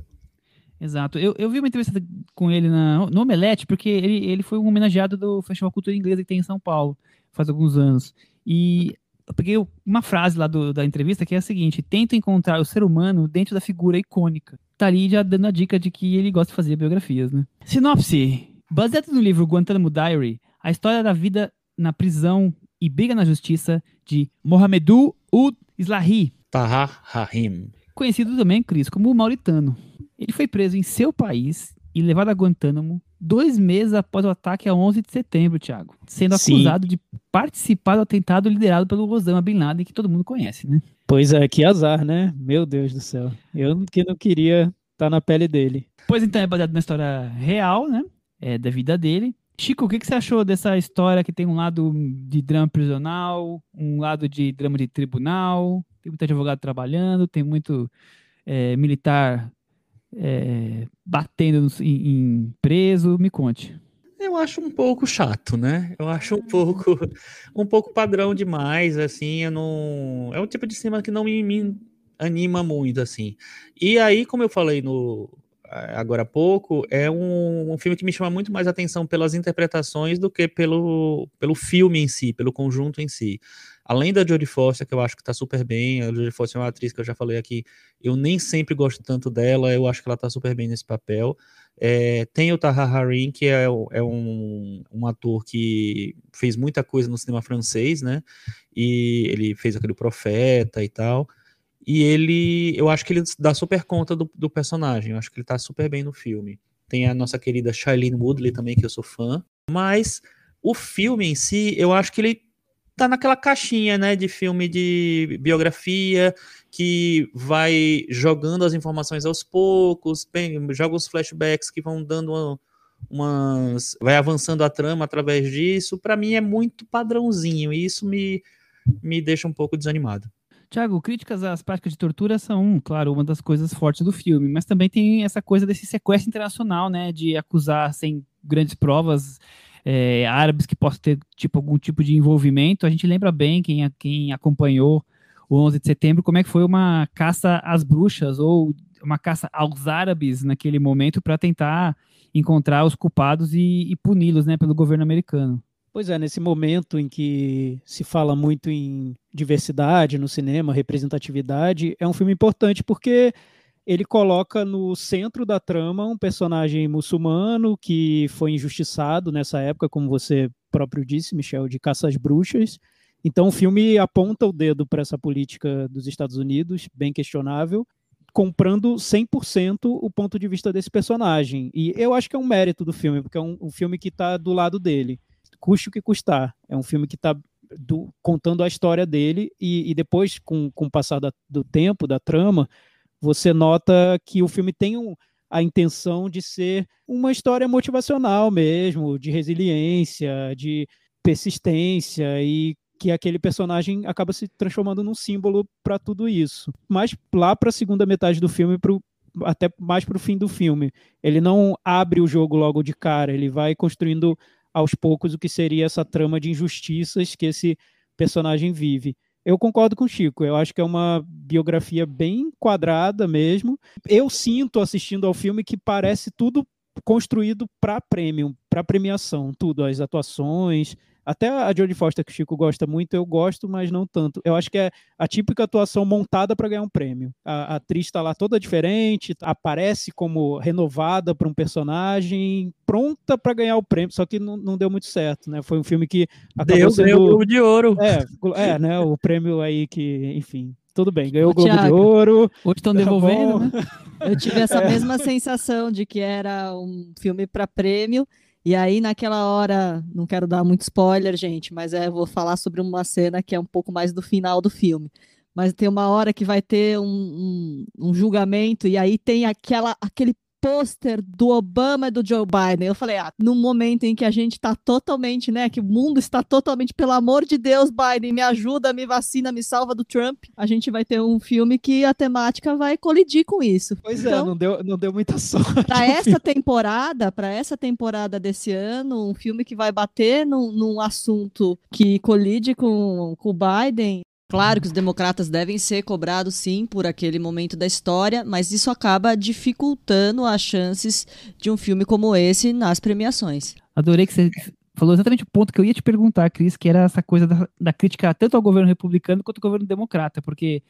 Exato. Eu, eu vi uma entrevista com ele na, no Omelete, porque ele, ele foi um homenageado do Festival Cultura Inglesa que tem em São Paulo, faz alguns anos. E eu peguei uma frase lá do- da entrevista que é a seguinte: tento encontrar o ser humano dentro da figura icônica. Tá ali já dando a dica de que ele gosta de fazer biografias, né? Sinopse: baseado no livro Guantanamo Diary, a história da vida na prisão e briga na justiça de Mohamedou Oud Islahi, Tahar Rahim. conhecido também, Cris, como o Mauritano. Ele foi preso em seu país e levado a Guantánamo dois meses após o ataque a 11 de setembro, Thiago, sendo Sim. acusado de participar do atentado liderado pelo Osama Bin Laden, que todo mundo conhece, né? Pois é, que azar, né? Meu Deus do céu. Eu que não queria estar na pele dele. Pois então, é baseado na história real, né? É, da vida dele. Chico, o que, que você achou dessa história que tem um lado de drama prisional, um lado de drama de tribunal, tem muito advogado trabalhando, tem muito é, militar é, batendo no- em, em preso? Me conte. Eu acho um pouco chato, né? Eu acho um pouco, um pouco padrão demais, assim, eu não... É um tipo de cinema que não me, me anima muito, assim. E aí, como eu falei no agora há pouco, é um, um filme que me chama muito mais atenção pelas interpretações do que pelo, pelo filme em si, pelo conjunto em si. Além da Jodie Foster, que eu acho que tá super bem, a Jodie Foster é uma atriz que eu já falei aqui, eu nem sempre gosto tanto dela, eu acho que ela tá super bem nesse papel. É, tem o Tahar Harim, que é, é um, um ator que fez muita coisa no cinema francês, né? E ele fez aquele Profeta e tal. E ele, eu acho que ele dá super conta do, do personagem, eu acho que ele tá super bem no filme. Tem a nossa querida Shailene Woodley também, que eu sou fã. Mas o filme em si, eu acho que ele tá naquela caixinha, né, de filme de biografia, que vai jogando as informações aos poucos, bem, joga os flashbacks que vão dando uma- umas. vai avançando a trama através disso. Pra mim é muito padrãozinho, e isso me, me deixa um pouco desanimado. Tiago, críticas às práticas de tortura são, claro, uma das coisas fortes do filme, mas também tem essa coisa desse sequestro internacional, né, de acusar sem grandes provas é, árabes que possam ter tipo, algum tipo de envolvimento. A gente lembra bem, quem, quem acompanhou o 11 de setembro, como é que foi uma caça às bruxas ou uma caça aos árabes naquele momento para tentar encontrar os culpados e, e puni-los né, pelo governo americano. Pois é, nesse momento em que se fala muito em diversidade no cinema, representatividade, é um filme importante porque ele coloca no centro da trama um personagem muçulmano que foi injustiçado nessa época, como você próprio disse, Michel, de caça às bruxas. Então o filme aponta o dedo para essa política dos Estados Unidos, bem questionável, comprando 100% o ponto de vista desse personagem. E eu acho que é um mérito do filme, porque é um, um filme que está do lado dele custe o que custar. É um filme que está contando a história dele e, e depois, com, com o passar da, do tempo, da trama, você nota que o filme tem um, a intenção de ser uma história motivacional mesmo, de resiliência, de persistência e que aquele personagem acaba se transformando num símbolo para tudo isso. Mas lá para a segunda metade do filme, pro, até mais para o fim do filme, ele não abre o jogo logo de cara, ele vai construindo aos poucos o que seria essa trama de injustiças que esse personagem vive. Eu concordo com o Chico, eu acho que é uma biografia bem quadrada mesmo. Eu sinto assistindo ao filme que parece tudo construído para prêmio, para premiação, tudo, as atuações, até a Jodie Foster, que o Chico gosta muito, eu gosto, mas não tanto. Eu acho que é a típica atuação montada para ganhar um prêmio. A, a atriz está lá toda diferente, aparece como renovada para um personagem, pronta para ganhar o prêmio, só que não, não, deu muito certo, né? Foi um filme que acabou deu, sendo... o Globo de Ouro. É, é, né? O prêmio aí que, enfim, tudo bem, ganhou o, o Globo Thiago, de Ouro. Hoje estão tá devolvendo, né? Eu tive essa é. mesma sensação de que era um filme para prêmio e aí, naquela hora, não quero dar muito spoiler, gente, mas é, vou falar sobre uma cena que é um pouco mais do final do filme. Mas tem uma hora que vai ter um, um, um julgamento, e aí tem aquela, aquele pôster do Obama e do Joe Biden. Eu falei, ah, no momento em que a gente está totalmente, né, que o mundo está totalmente, pelo amor de Deus, Biden, me ajuda, me vacina, me salva do Trump, a gente vai ter um filme que a temática vai colidir com isso. Pois é, então, é, não deu, não deu muita sorte. Para essa temporada, para essa temporada desse ano, um filme que vai bater num, num assunto que colide com, com o Biden, Claro que os democratas devem ser cobrados, sim, por aquele momento da história, mas isso acaba dificultando as chances de um filme como esse nas premiações. Adorei que você falou exatamente o ponto que eu ia te perguntar, Cris, que era essa coisa da, da crítica tanto ao governo republicano quanto ao governo democrata, porque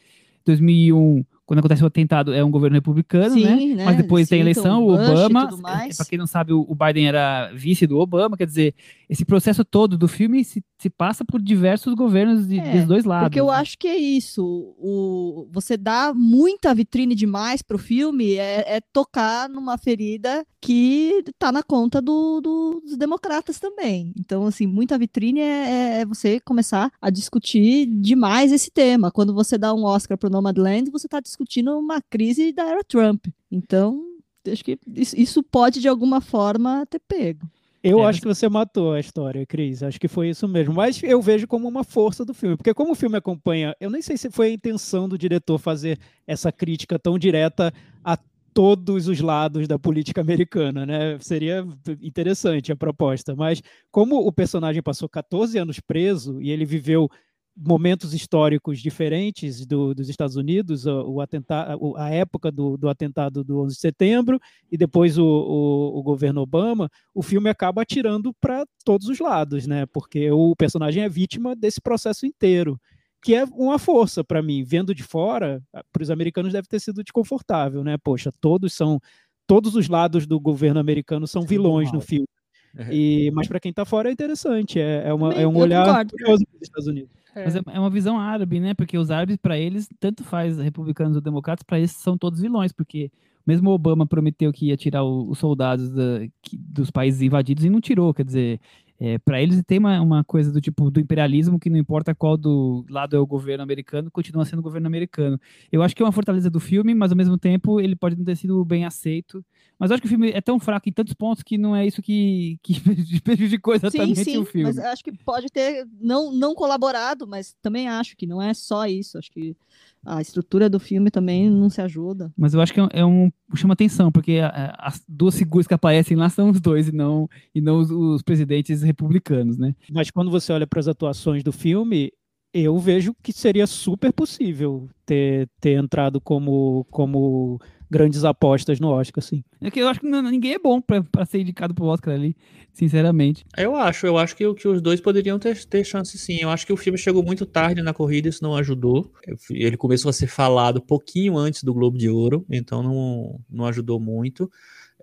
2001 quando acontece o atentado, é um governo republicano, sim, né? né? Mas depois Sim, tem a eleição, o Obama. É, para quem não sabe, o Biden era vice do Obama, quer dizer, esse processo todo do filme se, se passa por diversos governos de, é, dos dois lados. Porque eu né? acho que é isso. O, você dá muita vitrine demais pro filme é, é tocar numa ferida que tá na conta do, do, dos democratas também. Então, assim, muita vitrine é, é, você começar a discutir demais esse tema. Quando você dá um Oscar pro Nomadland, você tá discutindo discutindo uma crise da era Trump. Então, acho que isso pode, de alguma forma, ter pego. Eu é, acho que você matou a história, Cris. Acho que foi isso mesmo. Mas eu vejo como uma força do filme. Porque como o filme acompanha... Eu nem sei se foi a intenção do diretor fazer essa crítica tão direta a todos os lados da política americana, né? Seria interessante a proposta. Mas como o personagem passou 14 anos preso e ele viveu momentos históricos diferentes do, dos Estados Unidos, o, o atentado, a época do, do, atentado do 11 de setembro e depois o, o, o governo Obama, o filme acaba atirando para todos os lados, né? Porque o personagem é vítima desse processo inteiro, que é uma força para mim. Vendo de fora, para os americanos deve ter sido desconfortável, né? Poxa, todos são todos os lados do governo americano são vilões no filme. É. E, mas para quem está fora é interessante, é, é, uma, é um olhar curioso para os Estados Unidos. Mas é, é uma visão árabe, né? Porque os árabes, para eles, tanto faz republicanos ou democratas, para eles são todos vilões, porque mesmo Obama prometeu que ia tirar os soldados da, que, dos países invadidos e não tirou, quer dizer, é, para eles tem uma, uma coisa do tipo do imperialismo que não importa qual do lado é o governo americano, continua sendo o governo americano. Eu acho que é uma fortaleza do filme, mas ao mesmo tempo ele pode não ter sido bem aceito. Mas eu acho que o filme é tão fraco em tantos pontos que não é isso que, que prejudicou exatamente sim, sim, o filme. Mas acho que pode ter não, não colaborado, mas também acho que não é só isso. Acho que A estrutura do filme também não se ajuda. Mas eu acho que é um, é um chama atenção, porque a- a- as duas figuras que aparecem lá são os dois e não, e não os, os presidentes republicanos, né? Mas quando você olha para as atuações do filme, eu vejo que seria super possível ter, ter entrado como, como grandes apostas no Oscar, assim. É que eu acho que não- ninguém é bom pra, pra ser indicado pro Oscar ali, sinceramente. Eu acho, eu acho que, que os dois poderiam ter, ter chance sim. Eu acho que o filme chegou muito tarde na corrida, isso não ajudou. Ele começou a ser falado pouquinho antes do Globo de Ouro, então não, não ajudou muito.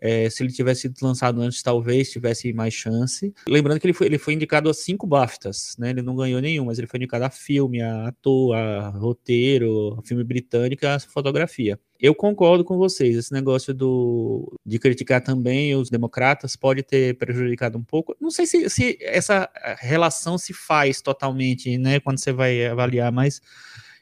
É, se ele tivesse sido lançado antes, talvez tivesse mais chance. Lembrando que ele foi, ele foi indicado a cinco BAFTAs, né? Ele não ganhou nenhum, mas ele foi indicado a filme, a ator, a roteiro, a filme britânico, a fotografia. Eu concordo com vocês, esse negócio do, de criticar também os democratas pode ter prejudicado um pouco. Não sei se, se essa relação se faz totalmente, né, quando você vai avaliar, mas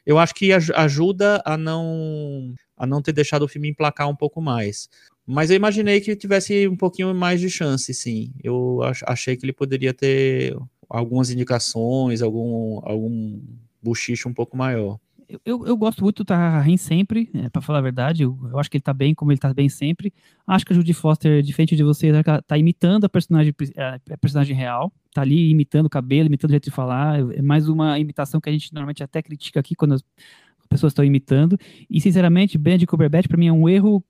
eu acho que aj- ajuda a não, a não ter deixado o filme emplacar um pouco mais. Mas eu imaginei que tivesse um pouquinho mais de chance, sim. Eu ach- achei que ele poderia ter algumas indicações, algum, algum buchicho um pouco maior. Eu, eu, gosto muito do Tahar sempre, é, para falar a verdade. Eu, eu acho que ele tá bem como ele tá bem sempre. Acho que a Judy Foster, diferente de vocês, tá imitando a personagem, a, personagem real. Tá ali imitando o cabelo, imitando o jeito de falar. É mais uma imitação que a gente normalmente até critica aqui quando pessoas estão imitando. E, sinceramente, Benedict Cumberbatch, para mim, é um erro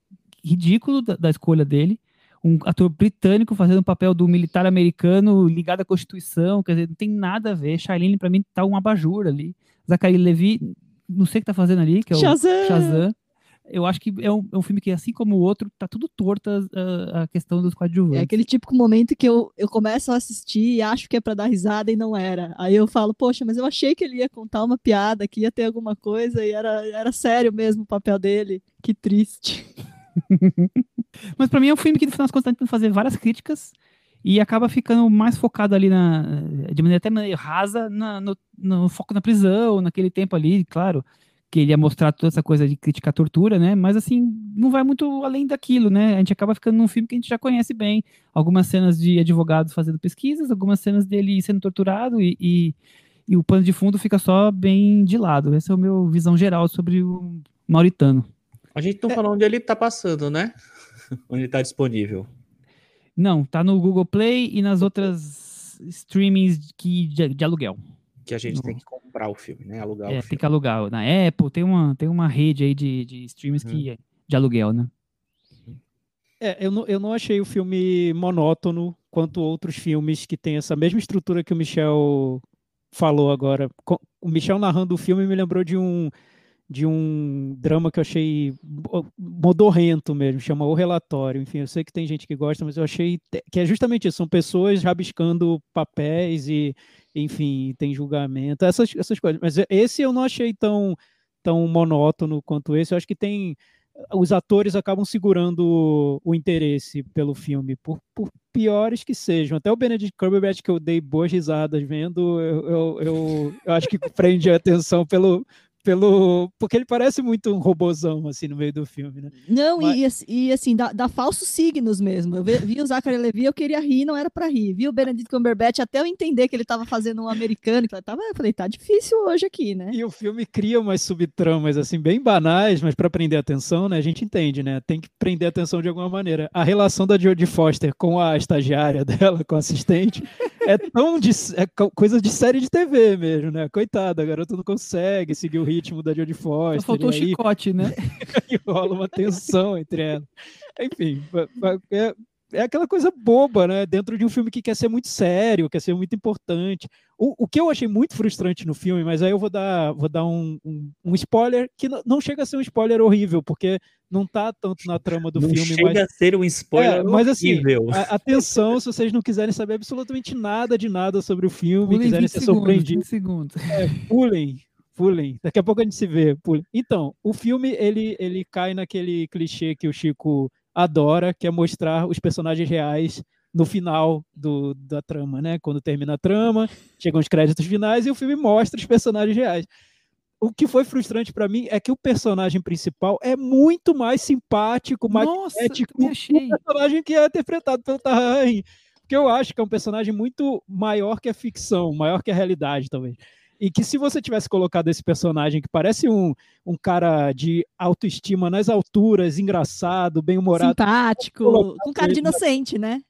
ridículo da, da escolha dele. Um ator britânico fazendo o papel do militar americano ligado à Constituição, quer dizer, não tem nada a ver. Charlene, para mim, tá um abajur ali. Zachary Levi, não sei o que tá fazendo ali, que é o Shazam! Shazam. Eu acho que é um, é um filme que, assim como o outro, tá tudo torto a, a questão dos coadjuvantes. É aquele típico momento que eu, eu começo a assistir e acho que é pra dar risada e não era. Aí eu falo, poxa, mas eu achei que ele ia contar uma piada, que ia ter alguma coisa e era, era sério mesmo o papel dele. Que triste. Mas pra mim é um filme que, no final das contas, tá tentando fazer várias críticas e acaba ficando mais focado ali na. de maneira até meio rasa na- no, no foco na prisão, naquele tempo ali, claro. Que ele ia mostrar toda essa coisa de criticar a tortura, né? Mas assim, não vai muito além daquilo, né? A gente acaba ficando num filme que a gente já conhece bem. Algumas cenas de advogados fazendo pesquisas, algumas cenas dele sendo torturado e, e, e o pano de fundo fica só bem de lado. Essa é o meu visão geral sobre o Mauritano. A gente não falou onde ele tá passando, né? onde ele tá disponível. Não, tá no Google Play e nas outras streamings que, de, de aluguel. Que a gente tem que comprar o filme, né? Alugar É, o tem filme. que alugar. Na Apple tem uma, tem uma rede aí de, de streams que é de aluguel, né? É, eu não, eu não achei o filme monótono quanto outros filmes que têm essa mesma estrutura que o Michel falou agora. O Michel narrando o filme me lembrou de um de um drama que eu achei mo- modorrento mesmo, chama O Relatório. Enfim, eu sei que tem gente que gosta, mas eu achei que é justamente isso, são pessoas rabiscando papéis e, enfim, tem julgamento, essas, essas coisas. Mas esse eu não achei tão, tão monótono quanto esse. Eu acho que tem os atores acabam segurando o, o interesse pelo filme, por, por piores que sejam. Até o Benedict Cumberbatch, que eu dei boas risadas vendo, eu, eu, eu, eu acho que prende a atenção pelo, pelo. Porque ele parece muito um robozão, assim, no meio do filme, né? Não, Mas- e, assim- e assim, dá, dá falsos signos mesmo. Eu vi, vi o Zachary Levi, eu queria rir, não era pra rir. Vi o Benedict Cumberbatch, até eu entender que ele tava fazendo um americano, que eu tava, eu falei, tá difícil hoje aqui, né? E o filme cria umas subtramas, assim, bem banais, mas para prender atenção, né? A gente entende, né? Tem que prender atenção de alguma maneira. A relação da Jodie Foster com a estagiária dela, com a assistente, é tão de, é co- coisa de série de TV mesmo, né? Coitada, a garota não consegue seguir o ritmo da Jodie Só Foster. faltou o aí chicote, né? e rola uma tensão entre elas. Enfim, é, é aquela coisa boba, né? Dentro de um filme que quer ser muito sério, quer ser muito importante. O, o que eu achei muito frustrante no filme, mas aí eu vou dar, vou dar um, um, um spoiler que não, não chega a ser um spoiler horrível, porque não tá tanto na trama do não filme, chega mas a ser um spoiler É, mas assim, horrível. a- atenção se vocês não quiserem saber absolutamente nada de nada sobre o filme, Pulem quiserem 20 ser segundos, surpreendidos. 20 segundos. Pulem, pulem. Daqui a pouco a gente se vê. Pulem. Então, o filme ele, ele cai naquele clichê que o Chico adora, que é mostrar os personagens reais no final do, da trama, né? Quando termina a trama, chegam os créditos finais e o filme mostra os personagens reais. O que foi frustrante pra mim é que o personagem principal é muito mais simpático, mais Nossa, ético achei. o personagem que é interpretado pelo Tahani. Porque eu acho que é um personagem muito maior que a ficção, maior que a realidade, talvez. E que se você tivesse colocado esse personagem que parece um, um cara de autoestima nas alturas, engraçado, bem-humorado, Simpático, com cara de inocente, né?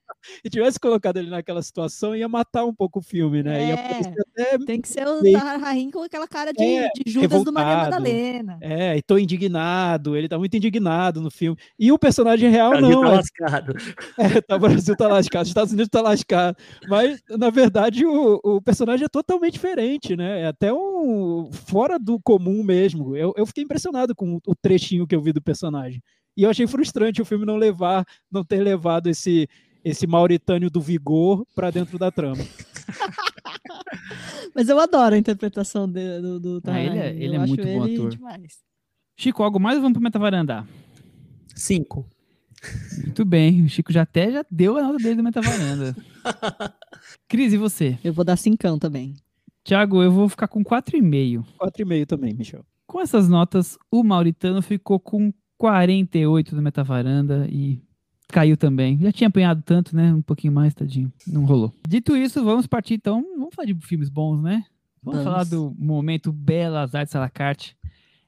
E tivesse colocado ele naquela situação, ia matar um pouco o filme, né? É. Tem que ser o Rahim com aquela cara de, É, de Judas do Maria. Madalena. É, e tô indignado, ele tá muito indignado no filme. E o personagem real Brasil não, tá é, lascado. é, tá, o Brasil tá lascado, os Estados Unidos tá lascado. Mas, na verdade, o, o personagem é totalmente diferente, né? É até um fora do comum mesmo. Eu, eu fiquei impressionado com o, o trechinho que eu vi do personagem. E eu achei frustrante o filme não levar, não ter levado esse esse mauritânio do vigor pra dentro da trama. Mas eu adoro a interpretação de- do, do Ah, ele é- ele é muito bom ele ator. demais. Chico, algo mais ou vamos pro Metavaranda? Cinco. Muito bem, o Chico já até já deu a nota dele do Metavaranda. Cris, e você? Eu vou dar cincão também. Thiago, eu vou ficar com 4,5. 4,5 também, Michel. Com essas notas, o Mauritano ficou com 48 do Metavaranda e caiu também. Já tinha apanhado tanto, né? Um pouquinho mais, tadinho. Não rolou. Dito isso, vamos partir então. Vamos falar de filmes bons, né? Vamos, Vamos. falar do momento Belas Artes à la carte.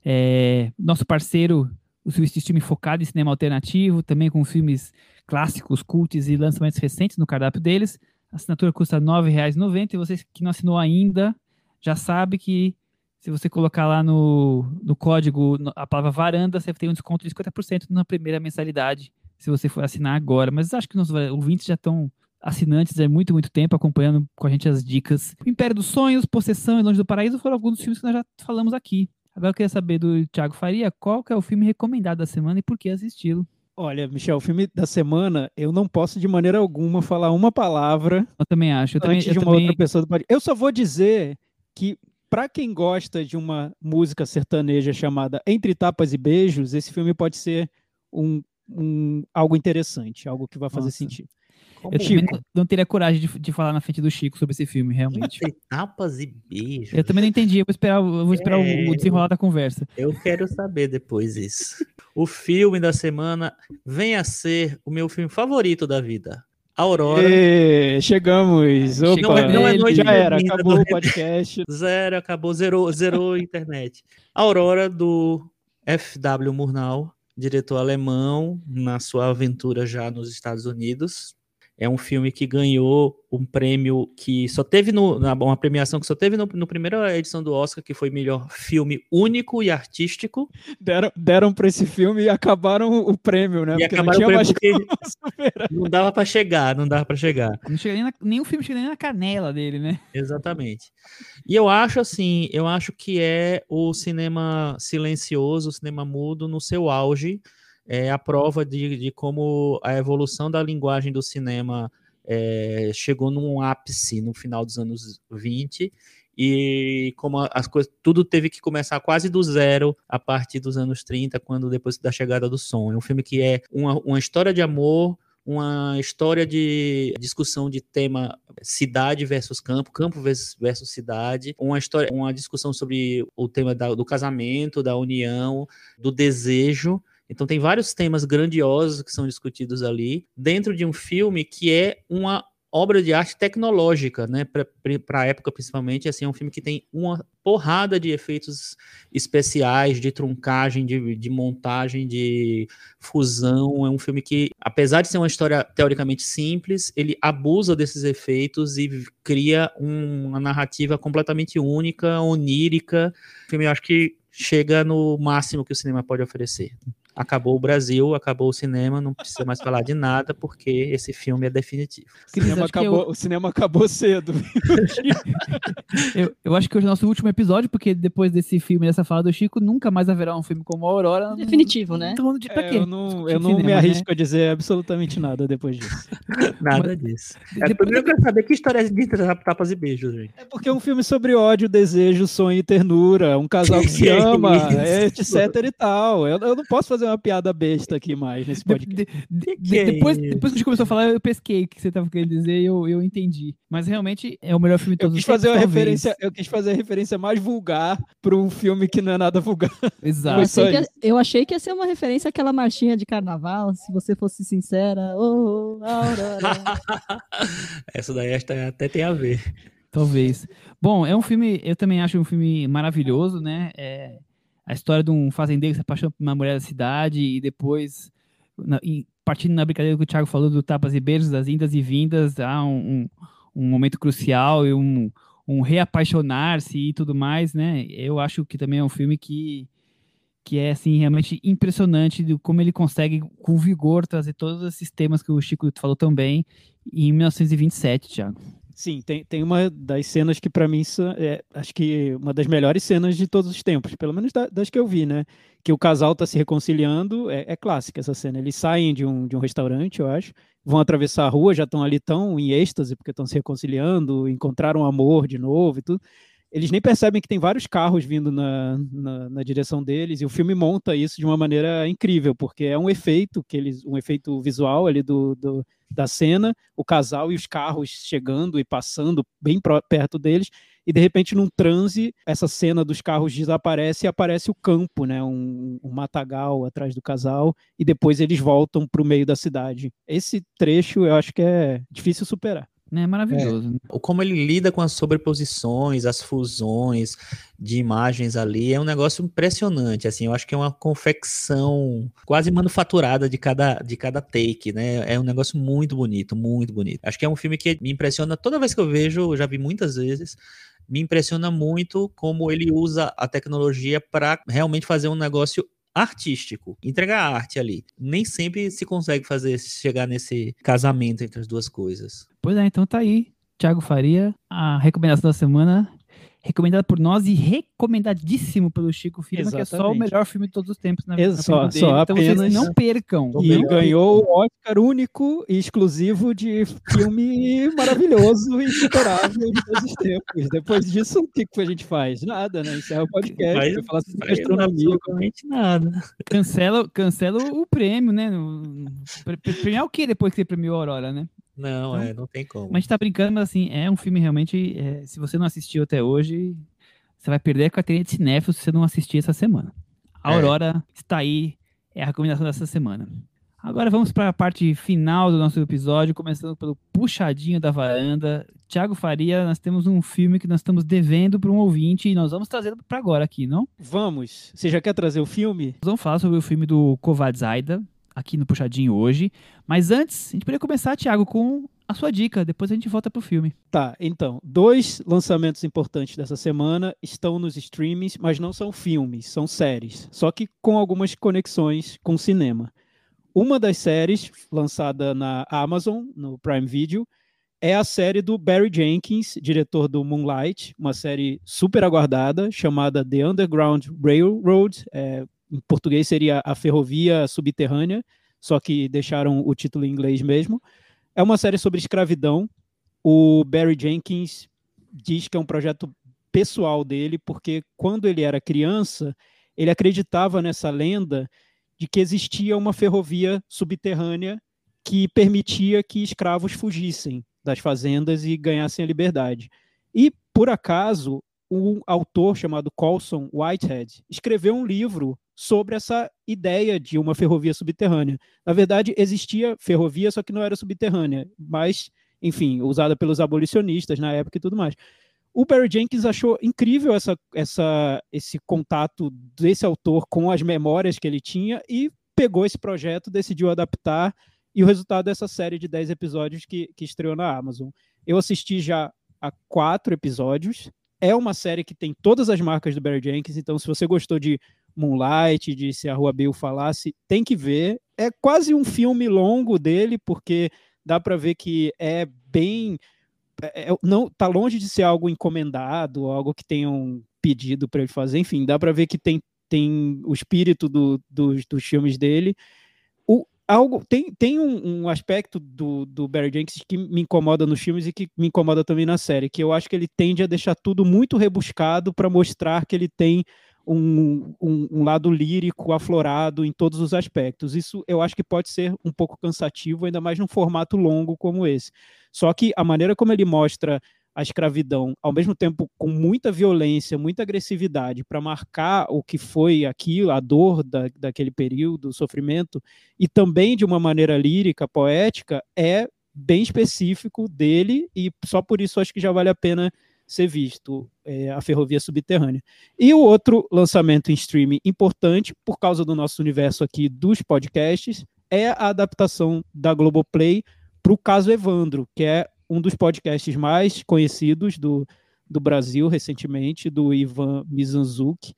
É, nosso parceiro, o Swiss Stream focado em cinema alternativo, também com filmes clássicos, cults e lançamentos recentes no cardápio deles. A assinatura custa R$ 9,90 e você que não assinou ainda já sabe que se você colocar lá no, no código a palavra varanda, você tem um desconto de 50% na primeira mensalidade, se você for assinar agora. Mas acho que nossos ouvintes já estão assinantes há muito, muito tempo, acompanhando com a gente as dicas. Império dos Sonhos, Possessão e Longe do Paraíso foram alguns dos filmes que nós já falamos aqui. Agora eu queria saber do Thiago Faria qual que é o filme recomendado da semana e por que assisti-lo. Olha, Michel, o filme da semana, eu não posso de maneira alguma falar uma palavra Eu também acho. Eu também, antes eu de uma também- outra pessoa do podcast. Eu só vou dizer que, para quem gosta de uma música sertaneja chamada Entre Tapas e Beijos, esse filme pode ser um, um- algo interessante, algo que vai fazer Nossa. sentido. Como eu também Chico. não, não teria coragem de, de falar na frente do Chico sobre esse filme, realmente. Entre tapas e beijos. Eu também não entendi. Eu vou esperar, eu vou esperar o- o É. desenrolar da conversa. Eu quero saber depois isso. O filme da semana vem a ser o meu filme favorito da vida. Aurora. Ê, chegamos! Opa, Chegou não é noite já era, acabou o podcast. Zero, acabou, zerou, zerou a internet. Aurora do F.W. Murnau, diretor alemão, na sua aventura já nos Estados Unidos. É um filme que ganhou um prêmio que só teve no, na- uma premiação que só teve no, no primeira edição do Oscar, que foi melhor filme único e artístico. Deram, deram para esse filme e acabaram o prêmio, né? E Porque não acabaram tinha o mais prêmio porque não dava para chegar, não dava para chegar. Não chega nem, na, nem o filme chega nem na canela dele, né? Exatamente. E eu acho assim, eu acho que é o cinema silencioso, o cinema mudo no seu auge, é a prova de, de como a evolução da linguagem do cinema é, chegou num ápice no final dos anos 20 e como as coisas, tudo teve que começar quase do zero a partir dos anos 30, quando depois da chegada do som. É um filme que é uma, uma história de amor, uma história de discussão de tema cidade versus campo, campo versus, versus cidade, uma história, uma discussão sobre o tema da- do casamento, da união, do desejo. Então tem vários temas grandiosos que são discutidos ali dentro de um filme que é uma obra de arte tecnológica, né? Para a época, principalmente, assim, é um filme que tem uma porrada de efeitos especiais, de truncagem, de, de montagem, de fusão. É um filme que, apesar de ser uma história teoricamente simples, ele abusa desses efeitos e cria um- uma narrativa completamente única, onírica. O filme, eu acho que chega no máximo que o cinema pode oferecer. Acabou o Brasil, acabou o cinema, não precisa mais falar de nada, porque esse filme é definitivo. O cinema, acabou, eu- o cinema acabou cedo. Eu, eu acho que hoje é o nosso último episódio, porque depois desse filme, dessa fala do Chico, nunca mais haverá um filme como Aurora. Não- Definitivo, né? Então, de pra É, quê? eu não, eu não cinema, me né? arrisco a dizer absolutamente nada depois disso. Nada disso. É, Depois primeiro eu quero saber que história é de tapas e beijos, gente. É porque é um filme sobre ódio, desejo, sonho e ternura. Um casal que se ama, isso? etc e tal. Eu, eu não posso fazer uma piada besta aqui mais nesse De- podcast. de- de- Que é depois, depois que a gente começou a falar, eu pesquei o que você estava querendo dizer e eu, eu entendi. Mas realmente é o melhor filme de Eu todos quis os tempos, fazer uma talvez. referência, eu quis fazer a referência mais vulgar para um filme que não é nada vulgar. Eu Exato. Achei, que, eu achei que ia ser uma referência àquela marchinha de carnaval, se você fosse sincera. Oh, oh, Aurora. Essa daí até tem a ver. Talvez. Bom, é um filme, eu também acho um filme maravilhoso, né? É a história de um fazendeiro que se apaixona por uma mulher da cidade e depois, na, e partindo na brincadeira que o Thiago falou do tapas e beijos, das indas e vindas, há um, um, um momento crucial e um, um reapaixonar-se e tudo mais, né? Eu acho que também é um filme que que é assim realmente impressionante de como ele consegue com vigor trazer todos esses temas que o Chico falou também em 1927, Thiago. Sim, tem, tem uma das cenas que para mim é, acho que uma das melhores cenas de todos os tempos, pelo menos da, das que eu vi, né? Que o casal tá se reconciliando, é, é clássica essa cena. Eles saem de um, de um restaurante, eu acho, vão atravessar a rua, já estão ali tão em êxtase porque estão se reconciliando, encontraram amor de novo e tudo eles nem percebem que tem vários carros vindo na, na, na, direção deles, e o filme monta isso de uma maneira incrível, porque é um efeito, que eles, um efeito visual ali do, do da cena, o casal e os carros chegando e passando bem pro, perto deles, e de repente num transe, essa cena dos carros desaparece e aparece o campo, né, um, um matagal atrás do casal, e depois eles voltam para o meio da cidade. Esse trecho eu acho que é difícil superar. É maravilhoso. Né? Como ele lida com as sobreposições, as fusões de imagens ali, é um negócio impressionante. Assim, eu acho que é uma confecção quase manufaturada de cada, de cada take, né? É um negócio muito bonito, muito bonito. Acho que é um filme que me impressiona toda vez que eu vejo, eu já vi muitas vezes. Me impressiona muito como ele usa a tecnologia para realmente fazer um negócio artístico, entregar arte ali. Nem sempre se consegue fazer chegar nesse casamento entre as duas coisas. Pois é, então tá aí. Thiago Faria, a recomendação da semana recomendado por nós e recomendadíssimo pelo Chico Filho, que é só o melhor filme de todos os tempos na, só, só então apenas... vocês não percam. E ganhou o Oscar único e exclusivo de filme maravilhoso e insuperável de todos os tempos. Depois disso, o que, que a gente faz? Nada, né? Encerra o podcast, vai falar sobre astronomia. nada. Cancela, cancela o prêmio, né? Premiar o que depois que você premiou a Aurora, né? Não, então, é, não tem como. Mas a gente tá brincando, mas assim, é um filme realmente. É, se você não assistiu até hoje, você vai perder a carteirinha de cinéfilo se você não assistir essa semana. A é. Aurora é. está aí, é a recomendação dessa semana. Agora vamos para a parte final do nosso episódio, começando pelo puxadinho da varanda. Tiago Faria, nós temos um filme que nós estamos devendo para um ouvinte e nós vamos trazer para agora aqui, não? Vamos. Você já quer trazer o filme? Nós vamos falar sobre o filme do Kovad Zaida, aqui no Puxadinho hoje. Mas antes, a gente poderia começar, Thiago, com a sua dica, depois a gente volta pro filme. Tá, então, dois lançamentos importantes dessa semana estão nos streamings, mas não são filmes, são séries, só que com algumas conexões com cinema. Uma das séries lançada na Amazon, no Prime Video, é a série do Barry Jenkins, diretor do Moonlight, uma série super aguardada, chamada The Underground Railroad, é, em português seria a ferrovia subterrânea, só que deixaram o título em inglês mesmo. É uma série sobre escravidão. O Barry Jenkins diz que é um projeto pessoal dele, porque quando ele era criança, ele acreditava nessa lenda de que existia uma ferrovia subterrânea que permitia que escravos fugissem das fazendas e ganhassem a liberdade. E, por acaso, um autor chamado Colson Whitehead escreveu um livro sobre essa ideia de uma ferrovia subterrânea. Na verdade, existia ferrovia, só que não era subterrânea, mas, enfim, usada pelos abolicionistas na época e tudo mais. O Barry Jenkins achou incrível essa, essa, esse contato desse autor com as memórias que ele tinha e pegou esse projeto, decidiu adaptar, e o resultado dessa série de 10 episódios que, que estreou na Amazon. Eu assisti já a quatro episódios. É uma série que tem todas as marcas do Barry Jenkins, então se você gostou de Moonlight, de Se a Rua Bill Falasse, tem que ver. É quase um filme longo dele, porque dá para ver que é bem. É, é, não tá longe de ser algo encomendado, algo que tenham pedido para ele fazer. Enfim, dá para ver que tem, tem o espírito do, do, dos filmes dele. O, algo tem, tem um, um, aspecto do, do Barry Jenkins que me incomoda nos filmes e que me incomoda também na série, que eu acho que ele tende a deixar tudo muito rebuscado para mostrar que ele tem um, um, um, lado lírico aflorado em todos os aspectos. Isso eu acho que pode ser um pouco cansativo, ainda mais num formato longo como esse. Só que a maneira como ele mostra a escravidão, ao mesmo tempo com muita violência, muita agressividade, para marcar o que foi aquilo, a dor da, daquele período, o sofrimento, e também de uma maneira lírica, poética, é bem específico dele e só por isso acho que já vale a pena ser visto é, a Ferrovia Subterrânea. E o outro lançamento em streaming importante, por causa do nosso universo aqui dos podcasts, é a adaptação da Globoplay para o caso Evandro, que é um dos podcasts mais conhecidos do, do Brasil recentemente, do Ivan Mizanzuki,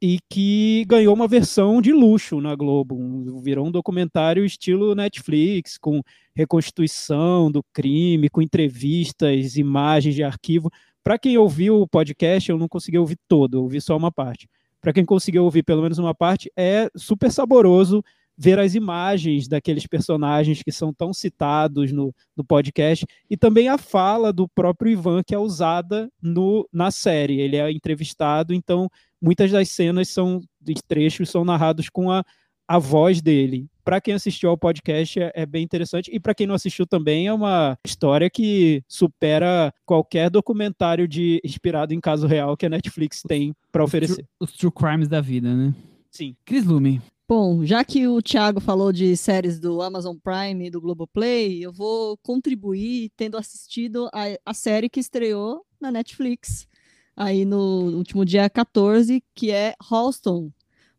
e que ganhou uma versão de luxo na Globo. Virou um documentário estilo Netflix, com reconstituição do crime, com entrevistas, imagens de arquivo. Para quem ouviu o podcast, eu não consegui ouvir todo, ouvi só uma parte. Para quem conseguiu ouvir pelo menos uma parte, é super saboroso ver as imagens daqueles personagens que são tão citados no, no podcast e também a fala do próprio Ivan que é usada no, na série. Ele é entrevistado, então muitas das cenas são de trechos são narrados com a, a voz dele. Para quem assistiu ao podcast é, é bem interessante e para quem não assistiu também é uma história que supera qualquer documentário de inspirado em caso real que a Netflix tem para oferecer. Os true, os true crimes da vida, né? Sim. Chris Lume. Bom, já que o Thiago falou de séries do Amazon Prime e do Globoplay, eu vou contribuir tendo assistido a, a série que estreou na Netflix aí no último dia 14, que é Halston.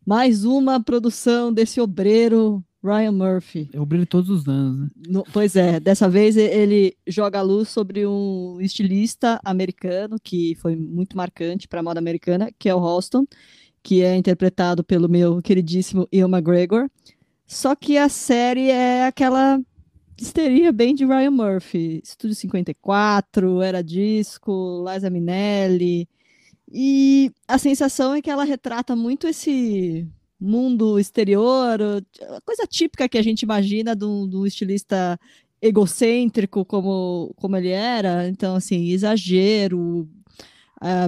Mais uma produção desse obreiro Ryan Murphy. É obreiro todos os anos, né? No, pois é, dessa vez ele joga a luz sobre um estilista americano que foi muito marcante para a moda americana, que é o Halston que é interpretado pelo meu queridíssimo Ian McGregor. Só que a série é aquela histeria bem de Ryan Murphy. Estúdio 54, Era Disco, Liza Minnelli. E a sensação é que ela retrata muito esse mundo exterior, coisa típica que a gente imagina do, do estilista egocêntrico como, como ele era. Então, assim, exagero,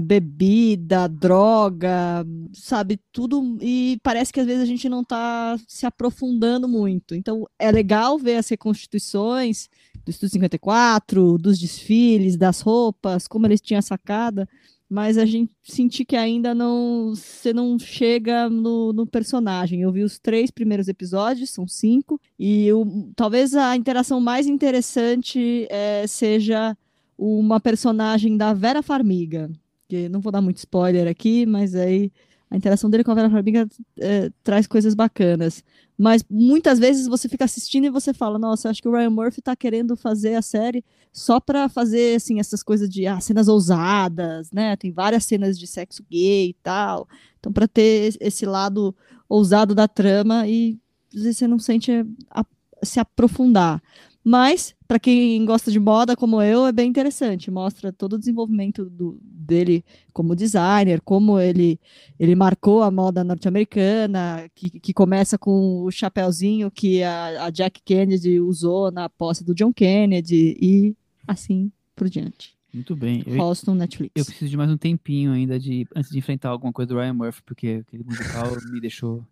bebida, droga, sabe, tudo. E parece que às vezes a gente não está se aprofundando muito. Então é legal ver as reconstituições do Estúdio 54, dos desfiles, das roupas, como eles tinham a sacada mas a gente senti que ainda não você não chega no, no, personagem. Eu vi os três primeiros episódios, são cinco, e o, talvez a interação mais interessante é, seja uma personagem da Vera Farmiga, que não vou dar muito spoiler aqui, mas aí a interação dele com a Vera Farmiga é, traz coisas bacanas. Mas muitas vezes você fica assistindo e você fala, nossa, acho que o Ryan Murphy tá querendo fazer a série só para fazer assim essas coisas de ah, cenas ousadas, né? Tem várias cenas de sexo gay e tal. Então para ter esse lado ousado da trama e às vezes você não sente a, se aprofundar. Mas, para quem gosta de moda como eu, é bem interessante. Mostra todo o desenvolvimento do, dele como designer, como ele, ele marcou a moda norte-americana, que, que começa com o chapéuzinho que a, a Jack Kennedy usou na posse do John Kennedy e assim por diante. Muito bem. Boston, Netflix. Eu preciso de mais um tempinho ainda de antes de enfrentar alguma coisa do Ryan Murphy, porque aquele musical me deixou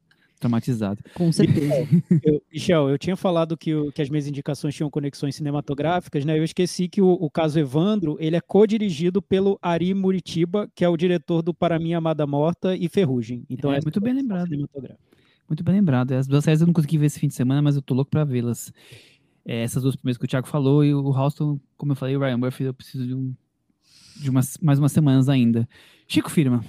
traumatizado. Com certeza. eu, Michel, eu tinha falado que, o, que as minhas indicações tinham conexões cinematográficas, né? Eu esqueci que o, o caso Evandro, ele é co-dirigido pelo Ari Muritiba, que é o diretor do Para Mim Amada Morta e Ferrugem. Então é, é muito bem lembrado. Muito bem lembrado. As duas séries eu não consegui ver esse fim de semana, mas eu tô louco para vê-las. É, essas duas primeiras que o Thiago falou e o Halston, como eu falei, o Ryan Murphy, eu preciso de um de umas, mais umas semanas ainda. Chico Firma.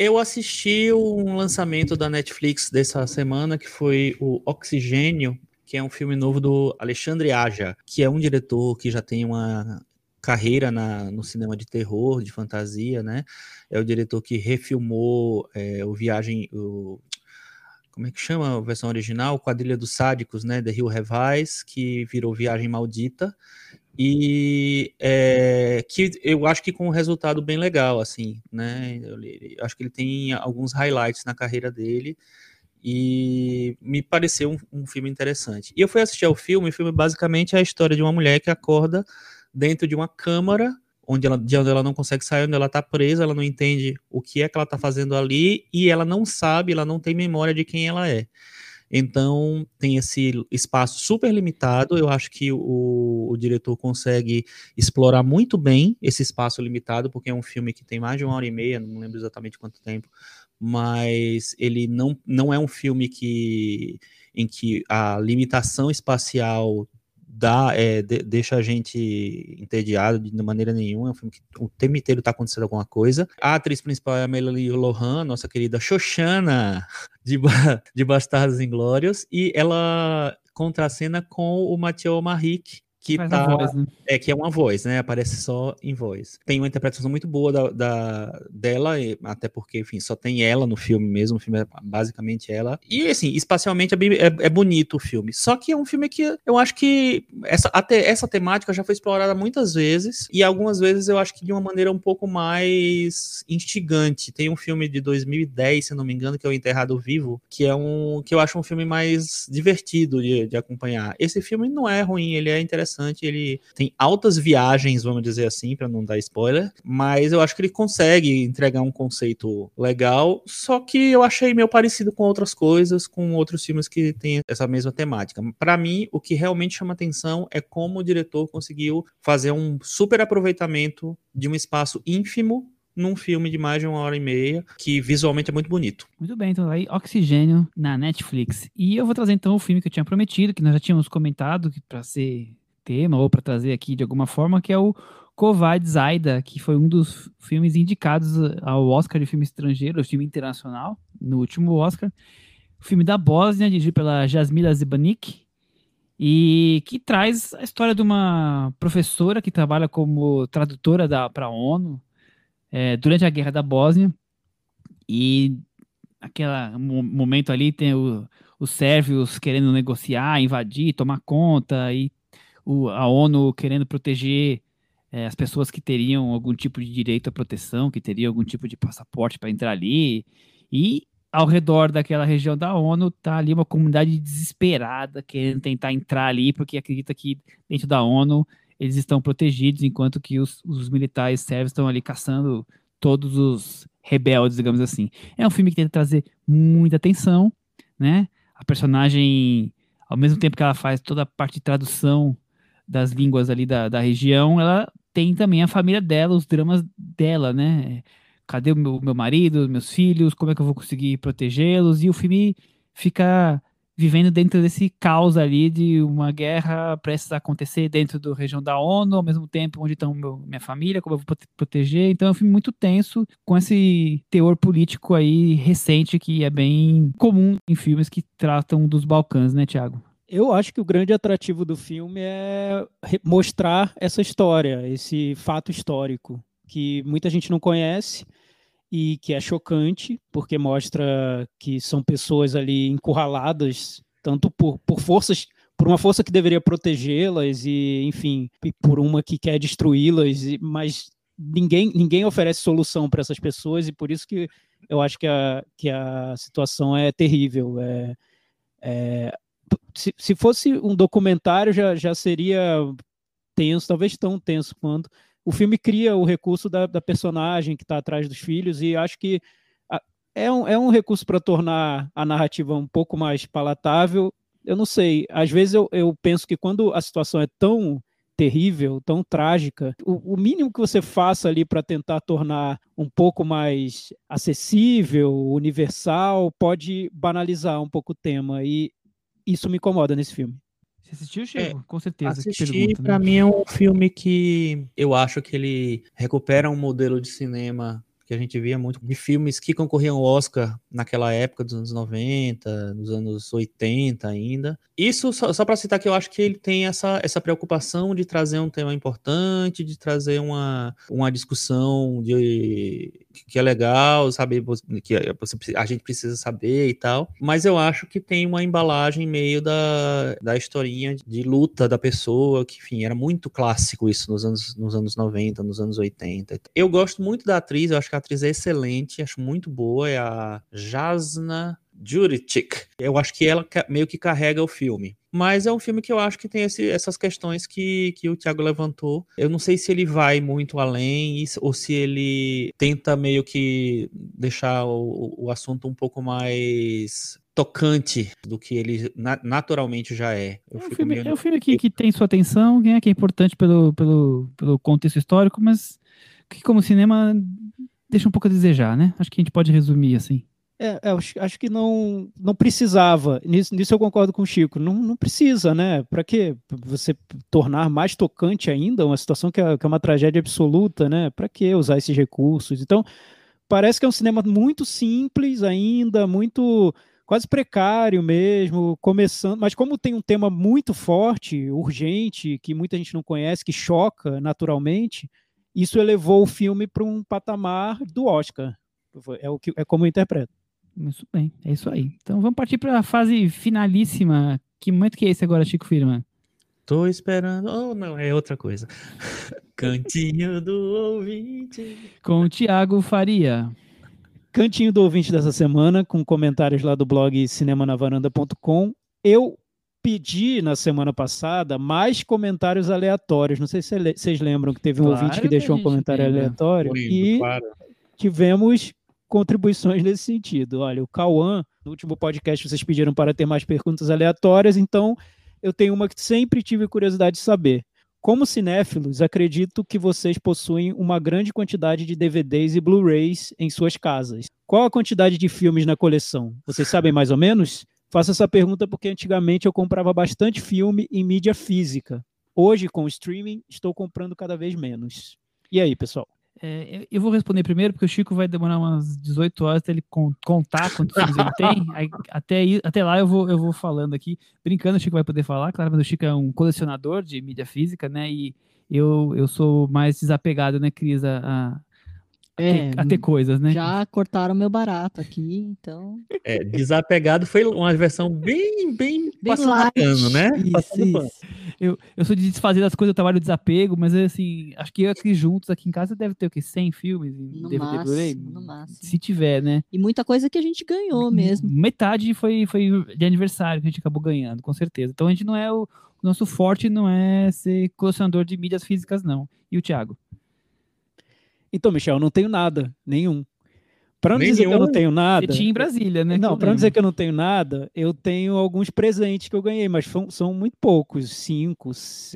Eu assisti um lançamento da Netflix dessa semana, que foi o Oxigênio, que é um filme novo do Alexandre Aja, que é um diretor que já tem uma carreira na, no cinema de terror, de fantasia, né? É o diretor que refilmou é, o Viagem, o, como é que chama a versão original? Quadrilha dos Sádicos, né? The Hill Revise, que virou Viagem Maldita e é, que eu acho que com um resultado bem legal, assim, né? Eu, eu acho que ele tem alguns highlights na carreira dele e me pareceu um, um, filme interessante. E eu fui assistir ao filme, o filme basicamente é a história de uma mulher que acorda dentro de uma câmara onde ela, de onde ela não consegue sair, onde ela está presa, ela não entende o que é que ela está fazendo ali e ela não sabe, ela não tem memória de quem ela é. Então, tem esse espaço super limitado. Eu acho que o, o, diretor consegue explorar muito bem esse espaço limitado, porque é um filme que tem mais de uma hora e meia, não lembro exatamente quanto tempo, mas ele não, não é um filme que, em que a limitação espacial dá, é, de, deixa a gente entediado de maneira nenhuma. É um filme que o tempo inteiro tá acontecendo alguma coisa. A atriz principal é a Melanie Lohan, nossa querida Xoxana de, de Bastardos Inglórios, e ela contracena com o Mathieu Marrique, que Faz tá, voz, né? é que é uma voz, né? Aparece só em voz. Tem uma interpretação muito boa da, da- dela, até porque, enfim, só tem ela no filme mesmo. O filme é basicamente ela. E, assim, espacialmente é, é- é bonito o filme. Só que é um filme que eu acho que essa, até essa temática já foi explorada muitas vezes. E algumas vezes eu acho que de uma maneira um pouco mais instigante. Tem um filme de 2010, se não me engano, que é O Enterrado Vivo, que é um que eu acho um filme mais divertido de, de acompanhar. Esse filme não é ruim, ele é interessante, ele tem altas viagens, vamos dizer assim, para não dar spoiler, mas eu acho que ele consegue entregar um conceito legal, só que eu achei meio parecido com outras coisas, com outros filmes que têm essa mesma temática. Para mim, o que realmente chama atenção é como o diretor conseguiu fazer um super aproveitamento de um espaço ínfimo num filme de mais de uma hora e meia, que visualmente é muito bonito. Muito bem, então aí Oxigênio na Netflix. E eu vou trazer então o filme que eu tinha prometido, que nós já tínhamos comentado que para ser tema ou para trazer aqui de alguma forma, que é o Kovad Zaida, que foi um dos filmes indicados ao Oscar de filme estrangeiro, filme internacional, no último Oscar. O filme da Bósnia, dirigido pela Jasmila Zibanik, e que traz a história de uma professora que trabalha como tradutora para a ONU eh, durante a Guerra da Bósnia. E aquele momento ali tem o- os sérvios querendo negociar, invadir, tomar conta, e o- a ONU querendo proteger eh, as pessoas que teriam algum tipo de direito à proteção, que teriam algum tipo de passaporte para entrar ali. E ao redor daquela região da ONU tá ali uma comunidade desesperada querendo tentar entrar ali, porque acredita que dentro da ONU eles estão protegidos, enquanto que os, os militares sérvios estão ali caçando todos os rebeldes, digamos assim. É um filme que tenta trazer muita atenção, né? A personagem, ao mesmo tempo que ela faz toda a parte de tradução das línguas ali da, da região, ela tem também a família dela, os dramas dela, né? Cadê o meu, meu marido, meus filhos? Como é que eu vou conseguir protegê-los? E o filme fica vivendo dentro desse caos ali de uma guerra prestes a acontecer dentro da região da ONU, ao mesmo tempo onde estão meu- minha família, como eu vou prote- proteger. Então é um filme muito tenso, com esse teor político aí recente que é bem comum em filmes que tratam dos Balcãs, né, Tiago? Eu acho que o grande atrativo do filme é mostrar essa história, esse fato histórico que muita gente não conhece e que é chocante, porque mostra que são pessoas ali encurraladas, tanto por, por forças, por uma força que deveria protegê-las e, enfim, por uma que quer destruí-las, mas ninguém, ninguém oferece solução para essas pessoas e por isso que eu acho que a, que a situação é terrível. É, é, se, se fosse um documentário, já, já seria tenso, talvez tão tenso quanto. O filme cria o recurso da, da personagem que está atrás dos filhos, e acho que é um, é um recurso para tornar a narrativa um pouco mais palatável. Eu não sei, às vezes eu, eu penso que quando a situação é tão terrível, tão trágica, o, o mínimo que você faça ali para tentar tornar um pouco mais acessível, universal, pode banalizar um pouco o tema. E isso me incomoda nesse filme. Você assistiu, Chico? Com certeza. pergunta, pra né? mim, é um filme que eu acho que ele recupera um modelo de cinema que a gente via muito de filmes que concorriam ao Oscar naquela época dos anos 90, nos anos 80 ainda. Isso só, só para citar que eu acho que ele tem essa, essa preocupação de trazer um tema importante, de trazer uma, uma discussão de que é legal, sabe, que você- a gente precisa saber e tal. Mas eu acho que tem uma embalagem meio da, da historinha de luta da pessoa, que, enfim, era muito clássico isso nos anos, nos anos 90, nos anos 80. Eu gosto muito da atriz, eu acho que atriz é excelente, acho muito boa, é a Jasna Juricic. Eu acho que ela meio que carrega o filme. Mas é um filme que eu acho que tem esse- essas questões que, que o Thiago levantou. Eu não sei se ele vai muito além ou se ele tenta meio que deixar o, o assunto um pouco mais tocante do que ele na- naturalmente já é. Eu É um filme, meio- é um filme que, que tem sua atenção, né, que é importante pelo, pelo, pelo contexto histórico, mas que como cinema deixa um pouco a desejar, né? Acho que a gente pode resumir assim. É, é, acho, acho que não, não precisava. Nisso, nisso eu concordo com o Chico. Não, não precisa, né? Para quê? Você tornar mais tocante ainda uma situação que é, que é uma tragédia absoluta, né? Para que usar esses recursos? Então, parece que é um cinema muito simples ainda, muito quase precário mesmo, começando, mas como tem um tema muito forte, urgente, que muita gente não conhece, que choca naturalmente, isso elevou o filme para um patamar do Oscar. É o que é como eu interpreto. Muito bem, é isso aí. Então vamos partir para a fase finalíssima. Que momento que é esse agora, Chico Firma? Tô esperando. Oh, não, é outra coisa. Cantinho do ouvinte. Com o Tiago Faria. Cantinho do ouvinte dessa semana, com comentários lá do blog cinemanavaranda.com. Eu pedi na semana passada mais comentários aleatórios. Não sei se vocês lembram que teve um claro ouvinte que deixou um comentário lembra. aleatório. Lindo, e claro. tivemos contribuições nesse sentido. Olha, o Cauã, no último podcast vocês pediram para ter mais perguntas aleatórias, então eu tenho uma que sempre tive curiosidade de saber. Como cinéfilos, acredito que vocês possuem uma grande quantidade de DVDs e Blu-rays em suas casas. Qual a quantidade de filmes na coleção? Vocês sabem mais ou menos? Faço essa pergunta porque antigamente eu comprava bastante filme em mídia física. Hoje, com o streaming, estou comprando cada vez menos. E aí, pessoal? É, eu vou responder primeiro, porque o Chico vai demorar umas 18 horas até ele contar quantos filmes ele tem. Aí, até, até lá eu vou, eu vou falando aqui. Brincando, o Chico vai poder falar, claro, mas o Chico é um colecionador de mídia física, né? E eu, eu sou mais desapegado, né, Cris, a, é, a ter coisas, né? Já cortaram meu barato aqui, então. É, desapegado foi uma versão bem, bem, bem passando pano, né? Isso, isso. Eu, eu sou de desfazer das coisas, eu trabalho desapego, mas assim, acho que eu aqui juntos aqui em casa deve ter o quê? 100 filmes no DVD máximo, No máximo. Se tiver, né? E muita coisa que a gente ganhou mesmo. Metade foi, foi de aniversário que a gente acabou ganhando, com certeza. Então a gente não é o, o nosso forte não é ser colecionador de mídias físicas, não. E o Thiago? Então, Michel, eu não tenho nada, nenhum. Para não dizer que eu não tenho nada. Você tinha em Brasília, né? Não, para não dizer que eu não tenho nada, eu tenho alguns presentes que eu ganhei, mas são, são muito poucos cinco,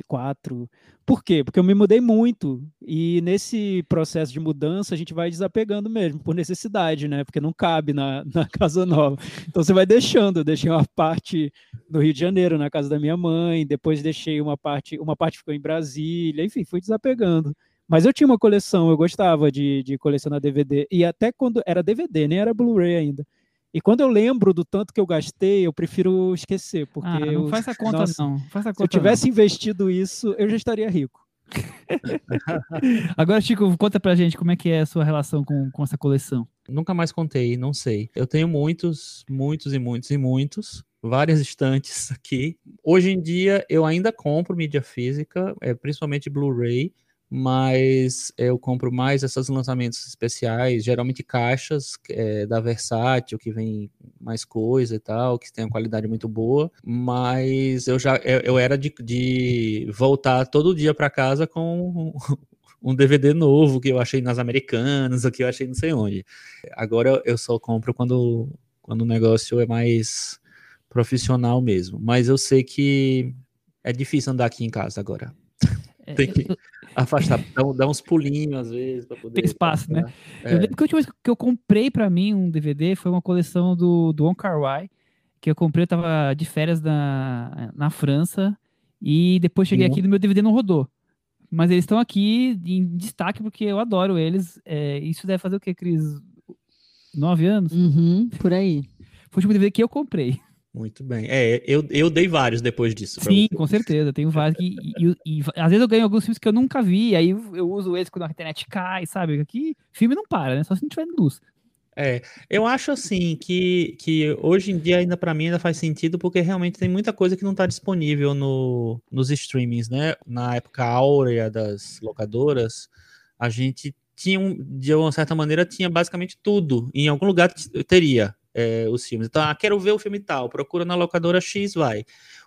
quatro. Por quê? Porque eu me mudei muito. E nesse processo de mudança, a gente vai desapegando mesmo, por necessidade, né? Porque não cabe na, na casa nova. Então você vai deixando. Eu deixei uma parte no Rio de Janeiro, na casa da minha mãe, depois deixei uma parte, uma parte ficou em Brasília, enfim, fui desapegando. Mas eu tinha uma coleção, eu gostava de, de colecionar DVD. E até quando era DVD, nem era Blu-ray ainda. E quando eu lembro do tanto que eu gastei, eu prefiro esquecer. Porque ah, não eu, faz a conta, nossa, não. Faz a conta, se eu tivesse não. investido isso, eu já estaria rico. Agora, Chico, conta pra gente como é que é a sua relação com, com essa coleção. Nunca mais contei, não sei. Eu tenho muitos, muitos e muitos e muitos. Várias estantes aqui. Hoje em dia, eu ainda compro mídia física, é, principalmente Blu-ray mas eu compro mais esses lançamentos especiais, geralmente caixas é, da Versátil, que vem mais coisa e tal, que tem uma qualidade muito boa, mas eu já eu, eu era de, de voltar todo dia para casa com um DVD novo que eu achei nas Americanas, ou que eu achei não sei onde. Agora eu só compro quando, quando o negócio é mais profissional mesmo, mas eu sei que é difícil andar aqui em casa agora. É, tem que afastar, dar, uns pulinhos às vezes para poder. Tem espaço, né? É. Eu lembro que a última vez que eu comprei para mim um DVD foi uma coleção do, do On Kar Wai, que eu comprei, eu tava de férias na, na França, e depois cheguei aqui e meu DVD não rodou. Mas eles estão aqui em destaque porque eu adoro eles. É, isso deve fazer o quê, Cris? Nove anos? Uhum, por aí. Foi o último DVD que eu comprei. Muito bem. É, eu, eu dei vários depois disso. Sim, com certeza. Tenho vários. Que, e, e, e, às vezes eu ganho alguns filmes que eu nunca vi, aí eu uso eles quando a internet cai, sabe? Aqui, filme não para, né? Só se não tiver luz. É, eu acho assim que, que hoje em dia ainda para mim ainda faz sentido porque realmente tem muita coisa que não está disponível no, nos streamings, né? Na época áurea das locadoras, a gente tinha, de uma certa maneira, tinha basicamente tudo. Em algum lugar teria é, os filmes. Então, ah, quero ver o filme tal, procura na locadora X, vai.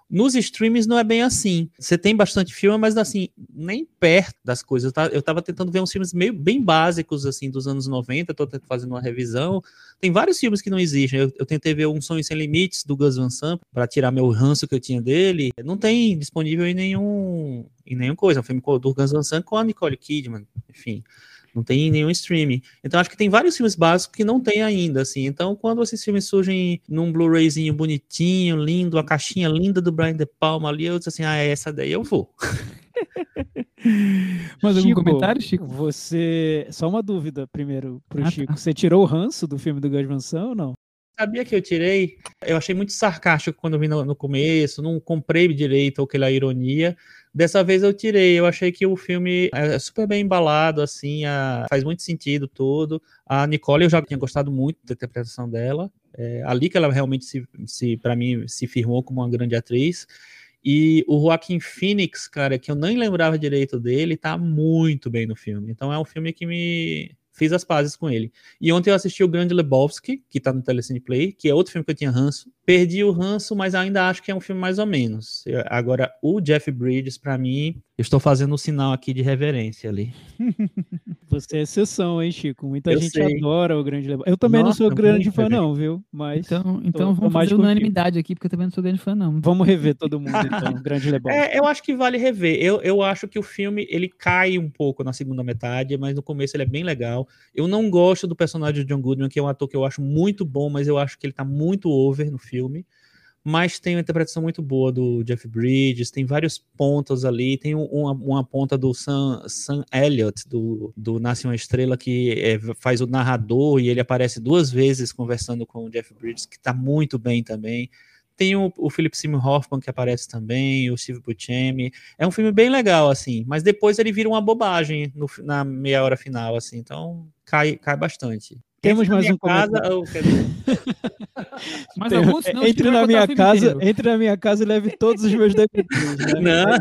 Nos streams não é bem assim. Você tem bastante filme, mas assim, nem perto das coisas. Eu tava tentando ver uns filmes meio bem básicos, assim, dos anos 90, tô fazendo uma revisão. Tem vários filmes que não existem. Eu, eu tentei ver Um Sonho Sem Limites, do Gus Van Sant, para tirar meu ranço que eu tinha dele. Não tem disponível em nenhum, em nenhuma coisa. É um filme do Gus Van Sant com a Nicole Kidman, enfim Não tem nenhum streaming. Então acho que tem vários filmes básicos que não tem ainda, assim. Então quando esses filmes surgem num Blu-rayzinho bonitinho, lindo, a caixinha linda do Brian De Palma ali, eu disse assim, ah, essa daí eu vou. Mais algum Chico, comentário, Chico? Você. Só uma dúvida primeiro pro Ah, tá. Chico. Você tirou o ranço do filme do Gus Van Sant ou não? Sabia que eu tirei? Eu achei muito sarcástico quando eu vi no, no começo, não comprei direito aquela ironia. Dessa vez eu tirei, eu achei que o filme é super bem embalado, assim, a- faz muito sentido todo. A Nicole eu já tinha gostado muito da interpretação dela, é, ali que ela realmente se, se para mim, se firmou como uma grande atriz. E o Joaquin Phoenix, cara, que eu nem lembrava direito dele, tá muito bem no filme. Então é um filme que me fiz as pazes com ele. E ontem eu assisti o Grande Lebowski, que tá no Telecine Play, que é outro filme que eu tinha ranço. Perdi o ranço, mas ainda acho que é um filme mais ou menos. Eu- agora, o Jeff Bridges, pra mim, eu estou fazendo um sinal aqui de reverência ali. Você é exceção, hein, Chico? Muita Eu gente sei. adora o Grande Lebowski. Eu também Nossa, não sou grande fã, não, viu? Mas Então, então tô vamos mais fazer contigo. unanimidade aqui, porque eu também não sou grande fã, não. vamos rever todo mundo, então. Grande Lebowski. É, eu acho que vale rever. Eu, eu acho que o filme ele cai um pouco na segunda metade, mas no começo ele é bem legal. Eu não gosto do personagem de John Goodman, que é um ator que eu acho muito bom, mas eu acho que ele tá muito over no filme. Mas tem uma interpretação muito boa do Jeff Bridges, tem vários pontos ali, tem um- uma, uma ponta do Sam, Sam Elliott, do, do Nasce uma Estrela, que é, faz o narrador e ele aparece duas vezes conversando com o Jeff Bridges, que tá muito bem também. Tem o, o Philip Seymour Hoffman que aparece também, o Steve Buscemi. É um filme bem legal, assim, mas depois ele vira uma bobagem no na meia hora final, assim, então cai, cai bastante. Temos mais um casa, dizer, Mas Tem- alguns não, entre na minha casa, inteiro. entre na minha casa e leve todos os meus DVDs. Né? Não.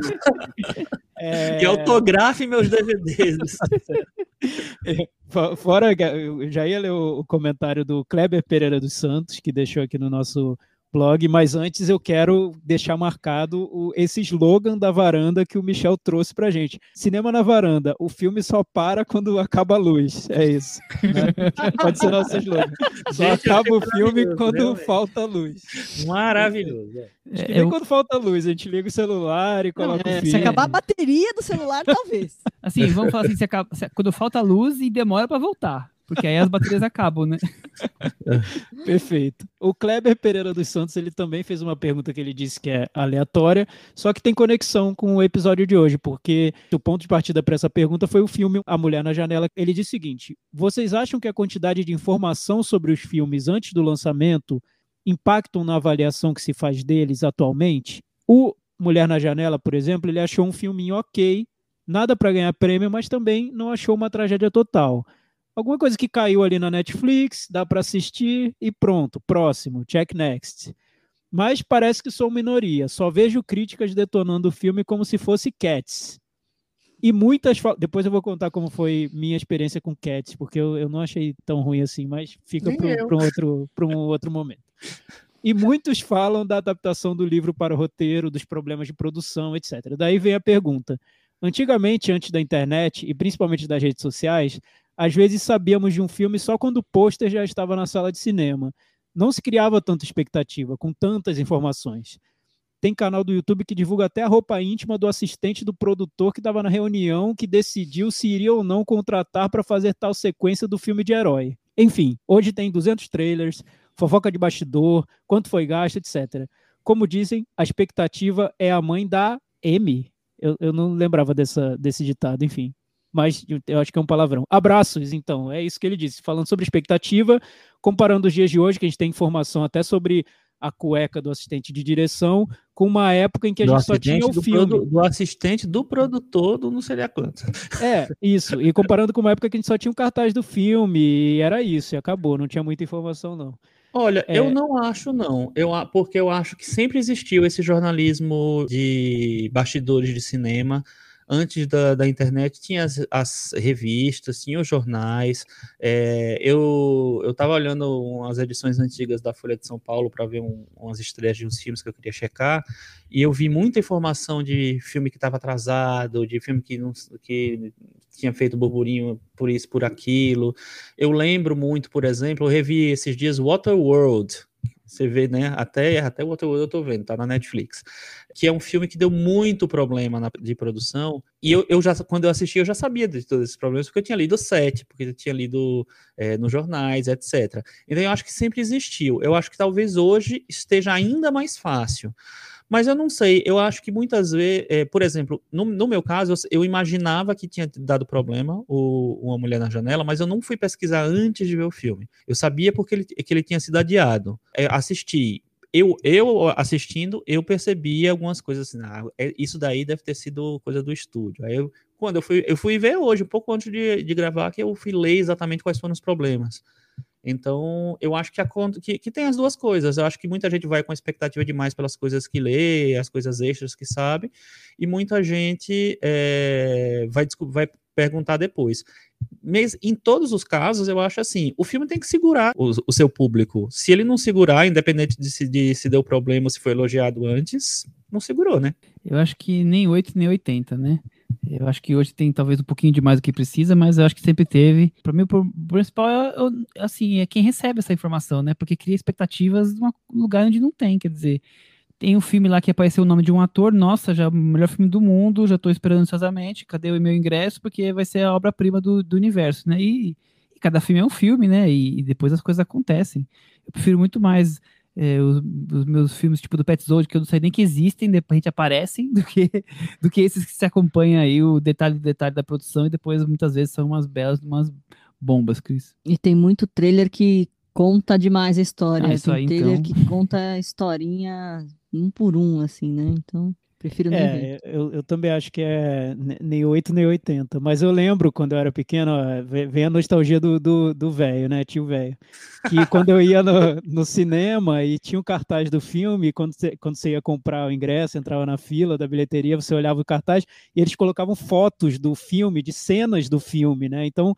É, que autografe meus DVDs. fo- Fora, que eu já ia ler o, o comentário do Kleber Pereira dos Santos, que deixou aqui no nosso blog, mas antes eu quero deixar marcado o- esse slogan da varanda que o Michel trouxe pra gente. Cinema na varanda, o filme só para quando acaba a luz. É isso. né? Pode ser nosso slogan. Só Gente, acaba o filme maravilhoso, quando falta a luz. Maravilhoso. é. Acho que É, nem eu- quando falta luz, a gente liga o celular e coloca É, o se filme. acabar a bateria do celular, talvez. Assim, vamos falar assim, se acaba- se- quando falta luz e demora pra voltar. Porque aí as baterias acabam, né? Perfeito. O Kleber Pereira dos Santos, ele também fez uma pergunta que ele disse que é aleatória, só que tem conexão com o episódio de hoje, porque o ponto de partida para essa pergunta foi o filme A Mulher na Janela. Ele disse o seguinte: vocês acham que a quantidade de informação sobre os filmes antes do lançamento impactam na avaliação que se faz deles atualmente? O Mulher na Janela, por exemplo, ele achou um filminho ok, nada para ganhar prêmio, mas também não achou uma tragédia total alguma coisa que caiu ali na Netflix, dá para assistir e pronto, próximo, check next. Mas parece que sou minoria, só vejo críticas detonando o filme como se fosse Cats. E muitas. Depois eu vou contar como foi minha experiência com Cats, porque eu, eu não achei tão ruim assim, mas fica para um, outro- um outro momento. E muitos falam da adaptação do livro para o roteiro, dos problemas de produção, etc. Daí vem a pergunta. Antigamente, antes da internet e principalmente das redes sociais, às vezes sabíamos de um filme só quando o pôster já estava na sala de cinema. Não se criava tanta expectativa, com tantas informações. Tem canal do YouTube que divulga até a roupa íntima do assistente do produtor que estava na reunião que decidiu se iria ou não contratar para fazer tal sequência do filme de herói. Enfim, hoje tem 200 trailers, fofoca de bastidor, quanto foi gasto, etc. Como dizem, a expectativa é a mãe da M. Eu, eu não lembrava dessa, desse ditado, enfim mas eu acho que é um palavrão. Abraços, então, é isso que ele disse. Falando sobre expectativa, comparando os dias de hoje, que a gente tem informação até sobre a cueca do assistente de direção, com uma época em que a Do gente só tinha o filme. produ- do assistente do produtor do não lá quanto. É, isso. E comparando com uma época que a gente só tinha o cartaz do filme, e era isso, e acabou, não tinha muita informação, não. Olha, É. eu não acho, não. Eu, porque eu acho que sempre existiu esse jornalismo de bastidores de cinema. Antes da, da internet, tinha as, as revistas, tinha os jornais. É, eu estava olhando umas edições antigas da Folha de São Paulo para ver um- umas estreias de uns filmes que eu queria checar, e eu vi muita informação de filme que estava atrasado, de filme que, não, que tinha feito burburinho por isso, por aquilo. Eu lembro muito, por exemplo, eu revi esses dias Waterworld, Você vê, né? Até, até o outro eu tô vendo, tá na Netflix. Que é um filme que deu muito problema na, de produção. E eu, eu já, quando eu assisti, eu já sabia de todos esses problemas, porque eu tinha lido o set, porque eu tinha lido é, nos jornais, etc. Então eu acho que sempre existiu. Eu acho que talvez hoje esteja ainda mais fácil. Mas eu não sei, eu acho que muitas vezes, é, por exemplo, no, no, meu caso, eu, eu, imaginava que tinha dado problema o, Uma Mulher na Janela, mas eu não fui pesquisar antes de ver o filme. Eu sabia porque ele, que ele tinha sido adiado. É, assisti. Eu, eu assistindo, eu percebi algumas coisas assim, ah, é, isso daí deve ter sido coisa do estúdio. Aí eu, quando eu fui, eu fui ver hoje, um pouco antes de, de gravar, que eu fui ler exatamente quais foram os problemas. Então, eu acho que, a, que, que, tem as duas coisas. Eu acho que muita gente vai com expectativa demais pelas coisas que lê, as coisas extras que sabe, e muita gente é, vai, vai perguntar depois. Mas em todos os casos, eu acho assim: o filme tem que segurar o, o seu público. Se ele não segurar, independente de se, de se deu problema se foi elogiado antes, não segurou, né? Eu acho que nem 8 nem 80, né? Eu acho que hoje tem talvez um pouquinho demais do que precisa, mas eu acho que sempre teve. Para mim, o principal é, assim, é quem recebe essa informação, né? Porque cria expectativas num lugar onde não tem. Quer dizer, tem um filme lá que apareceu o nome de um ator, nossa, já o melhor filme do mundo, já estou esperando ansiosamente, cadê o meu ingresso? Porque vai ser a obra-prima do, do universo, né? E, e, cada filme é um filme, né? E, e depois as coisas acontecem. Eu prefiro muito mais é, os, os, meus filmes tipo do Pet Zone, que eu não sei nem que existem, de repente aparecem, do que, do que esses que se acompanham aí, o detalhe do detalhe da produção, e depois muitas vezes são umas belas, umas bombas, Cris. E tem muito trailer que conta demais a história. Ah, tem aí, trailer então... que conta a historinha um por um, assim, né? Então. Prefiro nem é, eu, eu, também acho que é nem 8 nem 80. Mas eu lembro quando eu era pequeno, vem a nostalgia do velho, do, do né? Tio velho. Que quando eu ia no, no, cinema e tinha o um cartaz do filme, quando você, quando você ia comprar o ingresso, entrava na fila da bilheteria, você olhava o cartaz e eles colocavam fotos do filme, de cenas do filme, né? Então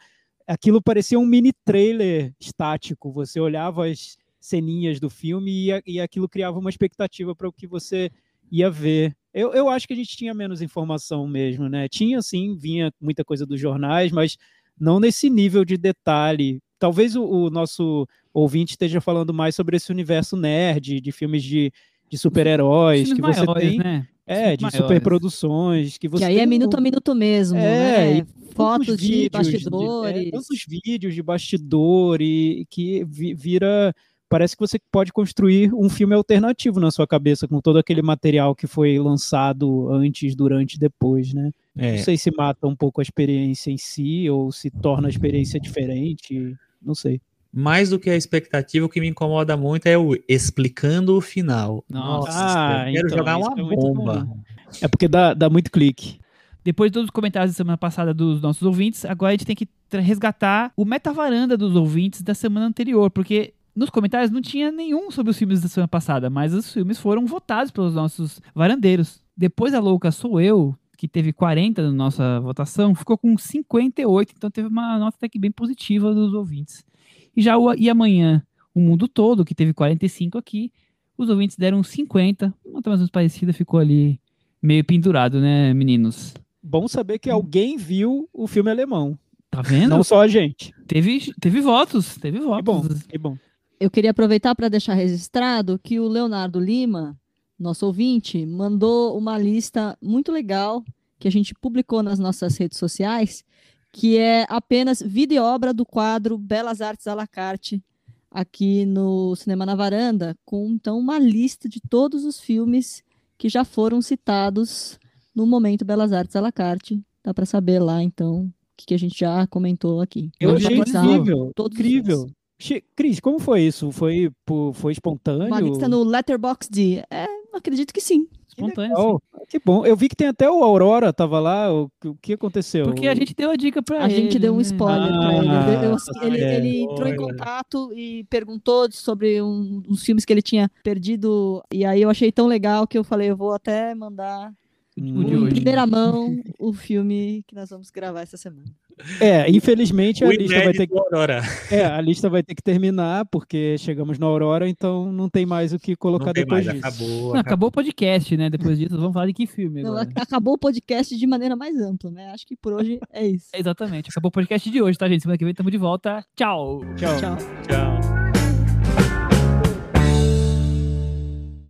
aquilo parecia um mini trailer estático. Você olhava as ceninhas do filme e, e aquilo criava uma expectativa para o que você ia ver. Eu, eu acho que a gente tinha menos informação mesmo, né? Tinha sim, vinha muita coisa dos jornais, mas não nesse nível de detalhe. Talvez o, o nosso ouvinte esteja falando mais sobre esse universo nerd, de filmes de, de super-heróis que você maiores, tem. Né? É, de superproduções. Que, você que aí é minuto a minuto mesmo. É, né? fotos de bastidores. De, é, tantos vídeos de bastidor e que vira parece que você pode construir um filme alternativo na sua cabeça com todo aquele material que foi lançado antes, durante e depois, né? É. Não sei se mata um pouco a experiência em si ou se torna a experiência diferente, não sei. Mais do que a expectativa, o que me incomoda muito é o explicando o final. Nossa, ah, eu quero então, jogar uma é bomba. É porque dá, dá muito clique. Depois de todos os comentários da semana passada dos nossos ouvintes, agora a gente tem que resgatar o meta-varanda dos ouvintes da semana anterior, porque nos comentários não tinha nenhum sobre os filmes da semana passada, mas os filmes foram votados pelos nossos varandeiros. Depois a louca sou eu, que teve 40 na nossa votação, ficou com 58, então teve uma nota até que bem positiva dos ouvintes. E já o E Amanhã, o mundo todo, que teve 45 aqui, os ouvintes deram 50, uma mais ou menos parecida, ficou ali meio pendurado, né, meninos? Bom saber que alguém viu o filme alemão. Tá vendo? Não só a gente. Teve, teve votos, teve votos. Que bom, que bom eu queria aproveitar para deixar registrado que o Leonardo Lima, nosso ouvinte, mandou uma lista muito legal que a gente publicou nas nossas redes sociais, que é apenas vida e obra do quadro Belas Artes à la carte, aqui no Cinema na Varanda, com então uma lista de todos os filmes que já foram citados no momento Belas Artes à la carte. Dá para saber lá, então, o que, que, a gente já comentou aqui. Eu achei incrível, incrível. Cris, como foi isso? Foi, foi espontâneo? Uma lista no Letterboxd? É, acredito que sim. Espontâneo, que, que bom. Eu vi que tem até o Aurora, tava lá. O, o que aconteceu? Porque a gente deu a dica pra a ele. A gente deu um né? spoiler ah, pra ele. Eu, eu, ele, ele entrou em contato e perguntou sobre um, uns filmes que ele tinha perdido. E aí eu achei tão legal que eu falei, eu vou até mandar em primeira mão o filme que nós vamos gravar essa semana. É, infelizmente a o lista vai ter que Aurora. É, a lista vai ter que terminar porque chegamos na Aurora, então não tem mais o que colocar depois mais, disso. Acabou, acabou. Não, acabou o podcast, né? Depois disso, vamos falar de que filme não, acabou o podcast de maneira mais ampla, né? Acho que por hoje é isso. exatamente. Acabou o podcast de hoje, tá, gente? Semana que vem estamos de volta. Tchau. Tchau. Tchau. Tchau.